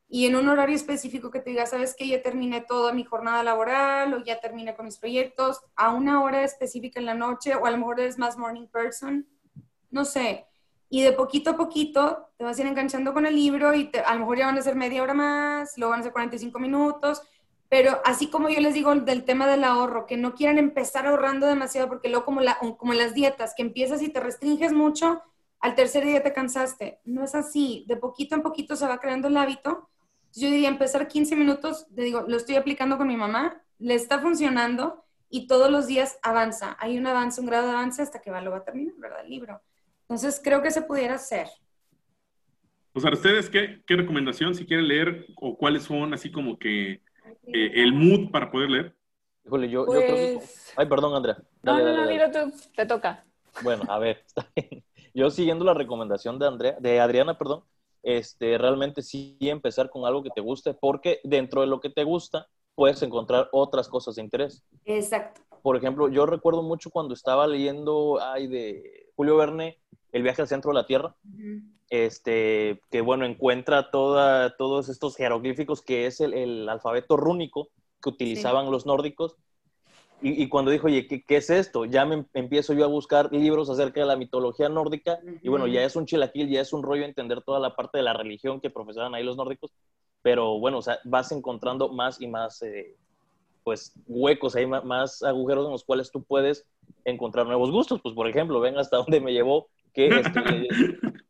C: Y en un horario específico que te diga, sabes que ya terminé toda mi jornada laboral o ya terminé con mis proyectos, a una hora específica en la noche, o a lo mejor eres más morning person, no sé. Y de poquito a poquito te vas a ir enganchando con el libro y te, a lo mejor ya van a ser media hora más, luego van a ser 45 minutos pero así como yo les digo del tema del ahorro, que no quieran empezar ahorrando demasiado, porque luego como, la, como las dietas, que empiezas y te restringes mucho, al tercer día te cansaste. No es así, de poquito en poquito se va creando el hábito. Yo diría empezar 15 minutos, te digo, lo estoy aplicando con mi mamá, le está funcionando y todos los días avanza. Hay un avance, un grado de avance hasta que va, lo va a terminar, ¿verdad? El libro. Entonces creo que se pudiera hacer.
A: Pues a ustedes, ¿qué, qué recomendación si quieren leer o cuáles son así como que eh, el mood para poder leer?
D: Híjole, yo, pues... yo creo que... Ay, perdón, Andrea.
B: Dale, no, no, no, dilo tú, te toca.
D: Bueno, a ver, está bien. Yo siguiendo la recomendación de Andrea, de Adriana, perdón, este, realmente sí empezar con algo que te guste, porque dentro de lo que te gusta puedes encontrar otras cosas de interés.
C: Exacto.
D: Por ejemplo, yo recuerdo mucho cuando estaba leyendo ay, de Julio Verne, El viaje al centro de la Tierra. Uh -huh este, que bueno, encuentra toda, todos estos jeroglíficos que es el, el alfabeto rúnico que utilizaban sí. los nórdicos. Y, y, cuando dijo, oye, ¿qué, ¿qué, es esto? Ya me empiezo yo a buscar libros acerca de la mitología nórdica. Uh -huh. Y bueno, ya es un chilaquil, ya es un rollo entender toda la parte de la religión que profesaban ahí los nórdicos. Pero bueno, o sea, vas encontrando más y más, eh, pues, huecos, hay más, más agujeros en los cuales tú puedes encontrar nuevos gustos. Pues, por ejemplo, ven hasta donde me llevó que este,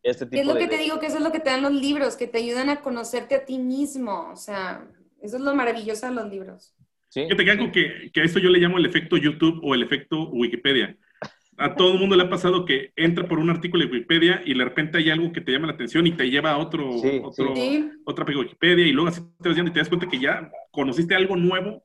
D: este tipo
C: Es lo
D: de,
C: que te digo, que eso es lo que te dan los libros, que te ayudan a conocerte a ti mismo. O sea, eso es lo maravilloso de los libros.
A: ¿Sí? Que te algo que, que a esto yo le llamo el efecto YouTube o el efecto Wikipedia. A todo el mundo le ha pasado que entra por un artículo de Wikipedia y de repente hay algo que te llama la atención y te lleva a otro, sí, otro, sí. otra Wikipedia y luego así te vas y te das cuenta que ya conociste algo nuevo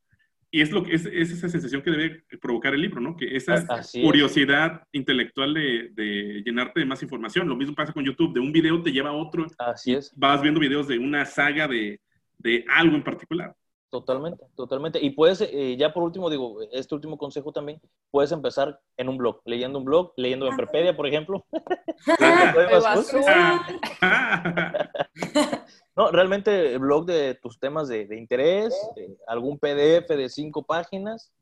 A: y es, lo que, es, es, esa sensación que debe provocar el libro, ¿no? Que esa curiosidad intelectual de, de, llenarte de más información. Lo mismo pasa con YouTube, de un video te lleva a otro.
D: Así es.
A: Vas viendo videos de una saga de, de algo en particular.
D: Totalmente, totalmente. Y puedes, eh, ya por último, digo, este último consejo también, puedes empezar en un blog, leyendo un blog, leyendo Wikipedia, por ejemplo. no, realmente el blog de tus temas de, de interés, eh, algún PDF de cinco páginas,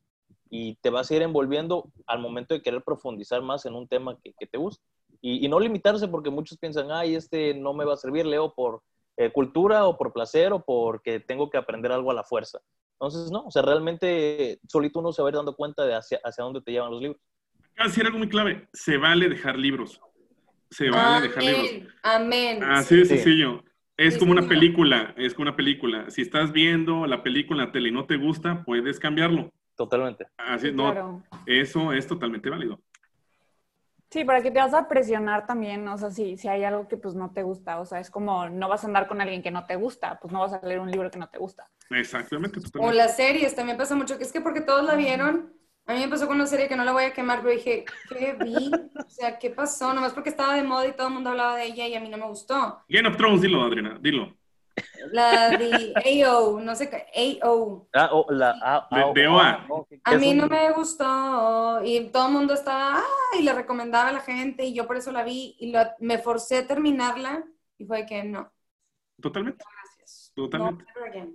D: y te vas a ir envolviendo al momento de querer profundizar más en un tema que, que te gusta. Y, y no limitarse porque muchos piensan, ay, este no me va a servir, leo por eh, cultura o por placer o porque tengo que aprender algo a la fuerza. Entonces, no, o sea, realmente solito uno se va a ir dando cuenta de hacia, hacia dónde te llevan los libros.
A: Acá decir algo muy clave, se vale dejar libros. Se vale dejar libros.
C: Amén.
A: Así de
D: Sí.
A: sencillo. Es
C: Sí,
A: como una película, es como una película. Si estás viendo la película en la tele y no te gusta, puedes cambiarlo.
D: Totalmente.
A: Así,
B: Sí,
A: no,
B: claro.
A: eso es totalmente válido.
B: Sí, para que te vas a presionar también, o sea, si, si hay algo que pues no te gusta, o sea, es como no vas a andar con alguien que no te gusta, pues no vas a leer un libro que no te gusta.
A: Exactamente,
C: O las series, también pasa mucho, que es que porque todos la vieron, a mí me pasó con una serie que no la voy a quemar, pero dije, ¿qué vi? O sea, ¿qué pasó? Nomás porque estaba de moda y todo el mundo hablaba de ella y a mí no me gustó.
A: Game of Thrones, dilo, Adriana, dilo.
C: La de AO, no sé qué, AO.
D: Ah, oh, la A-
A: De-
D: A-
A: de OA.
D: ok,
C: A mí no me gustó y todo el mundo estaba, ah, y le recomendaba a la gente y yo por eso la vi y lo- me forcé a terminarla y fue que no,
A: Totalmente,
C: gracias.
A: totalmente.
C: No.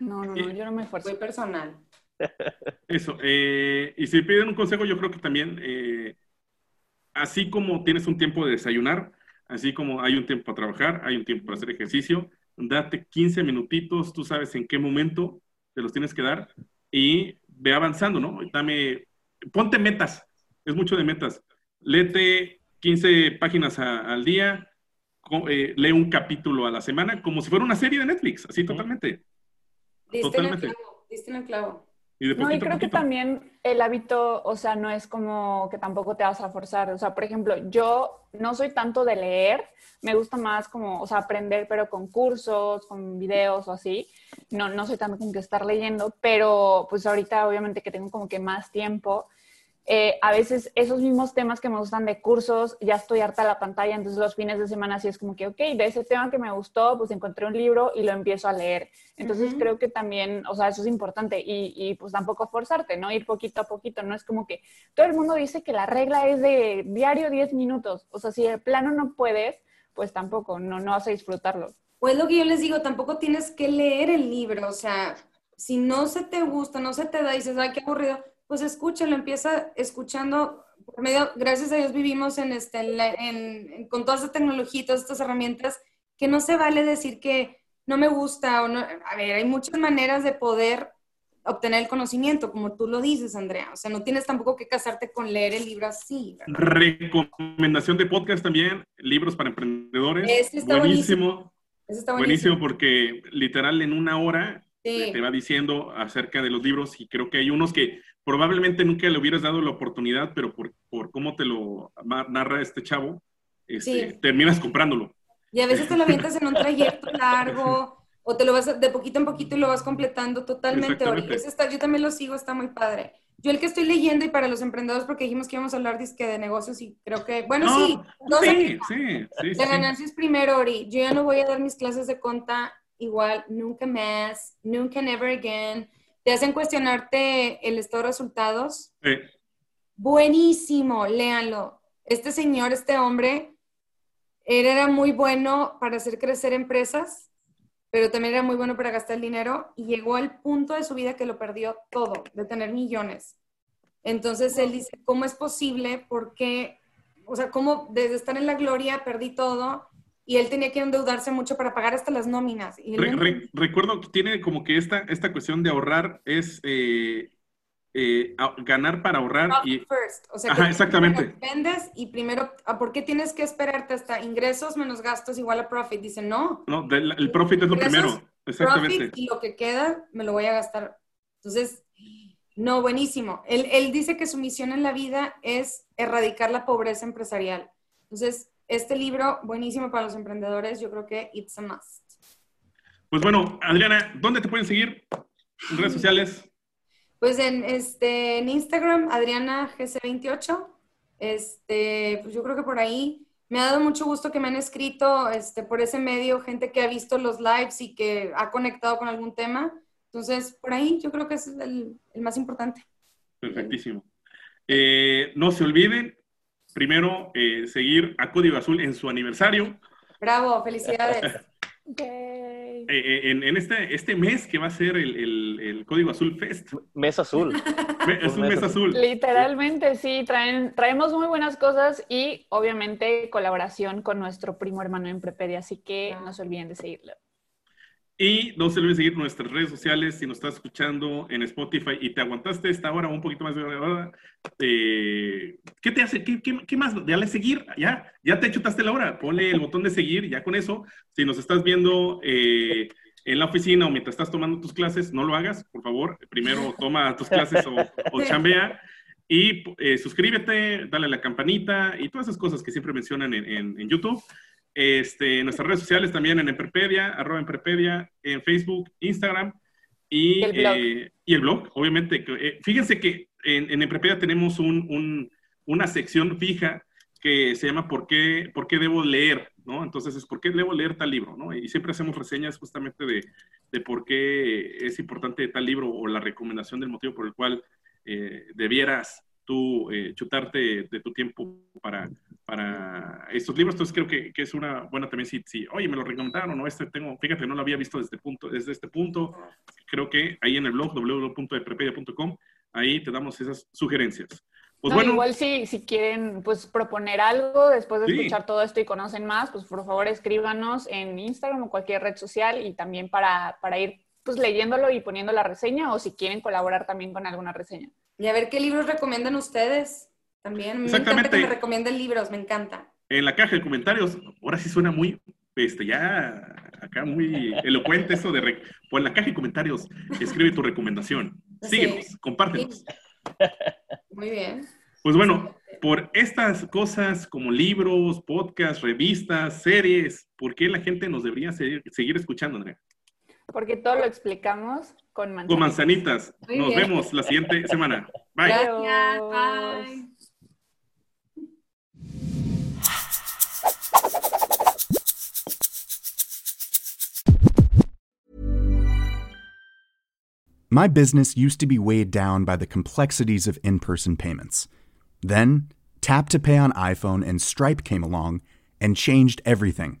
B: No, no, no, yo no me esfuerzo.
C: Fue personal.
A: Eso. eh, y si piden un consejo, yo creo que también, eh, así como tienes un tiempo de desayunar, así como hay un tiempo para trabajar, hay un tiempo para hacer ejercicio, date 15 minutitos, tú sabes en qué momento te los tienes que dar y ve avanzando, ¿no? Dame, ponte metas, es mucho de metas. Léete 15 páginas a- al día, eh, lee un capítulo a la semana, como si fuera una serie de Netflix, así totalmente.
C: Diste en el
A: Totalmente.
C: clavo, diste en el clavo.
A: Y de
B: No, y
A: poquito
B: creo que
A: poquito.
B: también el hábito, o sea, no es como que tampoco te vas a forzar. O sea, por ejemplo, yo no soy tanto de leer, me gusta más como, o sea, aprender, pero con cursos, con videos o así. No, no soy tanto como que estar leyendo, pero pues ahorita obviamente que tengo como que más tiempo. Eh, a veces esos mismos temas que me gustan de cursos, ya estoy harta de la pantalla, entonces los fines de semana sí es como que, ok, de ese tema que me gustó, pues encontré un libro y lo empiezo a leer. Entonces creo que también, o sea, eso es importante y, y, pues tampoco forzarte, ¿no? Ir poquito a poquito, no es como que todo el mundo dice que la regla es de diario 10 minutos, o sea, si de plano no puedes, pues tampoco, no, no vas a disfrutarlo.
C: Pues lo que yo les digo, tampoco tienes que leer el libro, o sea, si no se te gusta, no se te da dices, ay, qué aburrido, pues escúchalo, empieza escuchando. Por medio, gracias a Dios vivimos en este, en la- en- con toda esta tecnología, y todas estas herramientas, que no se vale decir que no me gusta o no. A ver, hay muchas maneras de poder obtener el conocimiento, como tú lo dices, Andrea. O sea, no tienes tampoco que casarte con leer el libro así, ¿verdad?
A: Recomendación de podcast también, libros para emprendedores.
C: Este está
A: buenísimo,
C: Eso está
A: buenísimo
C: buenísimo.
A: porque literal en una hora
C: Sí.
A: te va diciendo acerca de los libros y creo que hay unos que probablemente nunca le hubieras dado la oportunidad, pero por, por cómo te lo narra este chavo, este,
C: Sí.
A: terminas comprándolo.
C: Y a veces te lo avientas en un trayecto largo o te lo vas de poquito en poquito y lo vas completando totalmente. Está, yo también lo sigo, está muy padre. Yo el que estoy leyendo y para los emprendedores, porque dijimos que íbamos a hablar disque de negocios y creo que, bueno,
A: No,
C: sí, dos
A: sí, sí, sí, sí,
C: La
A: sí.
C: ganancia es primero, Ori. Yo ya no voy a dar mis clases de conta igual, nunca más, nunca, never again. Te hacen cuestionarte el estado de resultados.
A: Sí.
C: Buenísimo, léanlo. Este señor, este hombre, él era muy bueno para hacer crecer empresas, pero también era muy bueno para gastar el dinero y llegó al punto de su vida que lo perdió todo, de tener millones. Entonces él dice, ¿cómo es posible? Porque, o sea, ¿cómo desde estar en la gloria perdí todo? Y él tenía que endeudarse mucho para pagar hasta las nóminas. Y
A: Re- re- recuerdo que tiene como que esta, esta cuestión de ahorrar es eh, eh, a- ganar para ahorrar y
C: first. O sea,
A: Ajá, exactamente.
C: vendes y primero, ¿a ¿por qué tienes que esperarte hasta ingresos menos gastos igual a profit? Dice, no,
A: no, del- el profit es lo
C: Ingresos,
A: primero. Exactamente.
C: profit y lo que queda me lo voy a gastar. Entonces, no, buenísimo. Él, él dice que su misión en la vida es erradicar la pobreza empresarial. Entonces, este libro, buenísimo para los emprendedores, yo creo que it's a must.
A: Pues bueno, Adriana, ¿dónde te pueden seguir? En redes sociales.
C: Pues en, este, en Instagram, Adriana GC28. Este, pues yo creo que por ahí me ha dado mucho gusto que me han escrito este, por ese medio, gente que ha visto los lives y que ha conectado con algún tema. Entonces, por ahí yo creo que es el, el más importante.
A: Perfectísimo. Eh, no se olviden, primero, eh, seguir a Código Azul en su aniversario.
C: Bravo, felicidades.
A: Eh, eh, en, en este, este mes que va a ser el, el- el Código Azul Fest.
D: Mes azul.
A: Es un mes azul.
B: Literalmente, sí, traen, traemos muy buenas cosas y obviamente colaboración con nuestro primo hermano en Prepedia, así que no se olviden de seguirlo.
A: Y no se olviden seguir nuestras redes sociales si nos estás escuchando en Spotify y te aguantaste esta hora un poquito más de hora. Eh, ¿Qué te hace? ¿Qué, qué, qué más? Dale seguir. Ya, ya te chutaste la hora. Ponle el botón de seguir. Ya con eso, si nos estás viendo eh, en la oficina o mientras estás tomando tus clases, no lo hagas, por favor. Primero toma tus clases o, o chambea. Y eh, suscríbete, dale a la campanita y todas esas cosas que siempre mencionan en, en, en YouTube. Este, nuestras redes sociales también en Emprepedia, arroba Emprepedia, en Facebook, Instagram y,
B: Y el blog.
A: eh, y el blog, obviamente. eh, fíjense que en, en Emprepedia tenemos un- un- una sección fija que se llama ¿Por qué, ¿Por qué debo leer? ¿no? Entonces es ¿por qué debo leer tal libro? ¿no? Y siempre hacemos reseñas justamente de, de por qué es importante tal libro o la recomendación del motivo por el cual eh, debieras tú eh, chutarte de tu tiempo para, para estos libros. Entonces creo que, que es una buena también si, si, oye, me lo recomendaron, no, este tengo, fíjate, no lo había visto desde, punto, desde este punto. Creo que ahí en el blog www.eprepedia.com, ahí te damos esas sugerencias. Pues
B: No,
A: bueno,
B: Igual si, si quieren pues proponer algo después de
A: Sí.
B: escuchar todo esto y conocen más, pues por favor escríbanos en Instagram o cualquier red social y también para, para ir pues leyéndolo y poniendo la reseña o si quieren colaborar también con alguna reseña.
C: Y a ver qué libros recomiendan ustedes. También me encanta
A: Exactamente.
C: que me recomienden libros, me encanta.
A: en la caja de comentarios, ahora sí suena muy, este, ya acá muy elocuente eso de, re- pues en la caja de comentarios, escribe tu recomendación.
C: Sí.
A: Síguenos, compártenos.
C: Muy bien.
A: Pues bueno, por estas cosas como libros, podcasts, revistas, series, ¿por qué la gente nos debería seguir, seguir escuchando, Andrea?
B: Porque todo lo explicamos con manzanitas.
A: Con manzanitas.
C: Muy
A: Nos
C: bien.
A: vemos la siguiente semana. Bye.
C: Gracias. Bye.
E: My business used to be weighed down by the complexities of in person payments. Then, Tap to Pay on iPhone and Stripe came along and changed everything.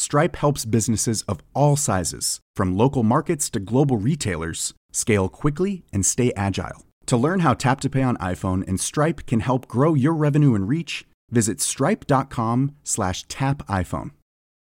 E: Stripe helps businesses of all sizes, from local markets to global retailers, scale quickly and stay agile. To learn how Tap to Pay on iPhone and Stripe can help grow your revenue and reach, visit stripe.com slash tap iPhone.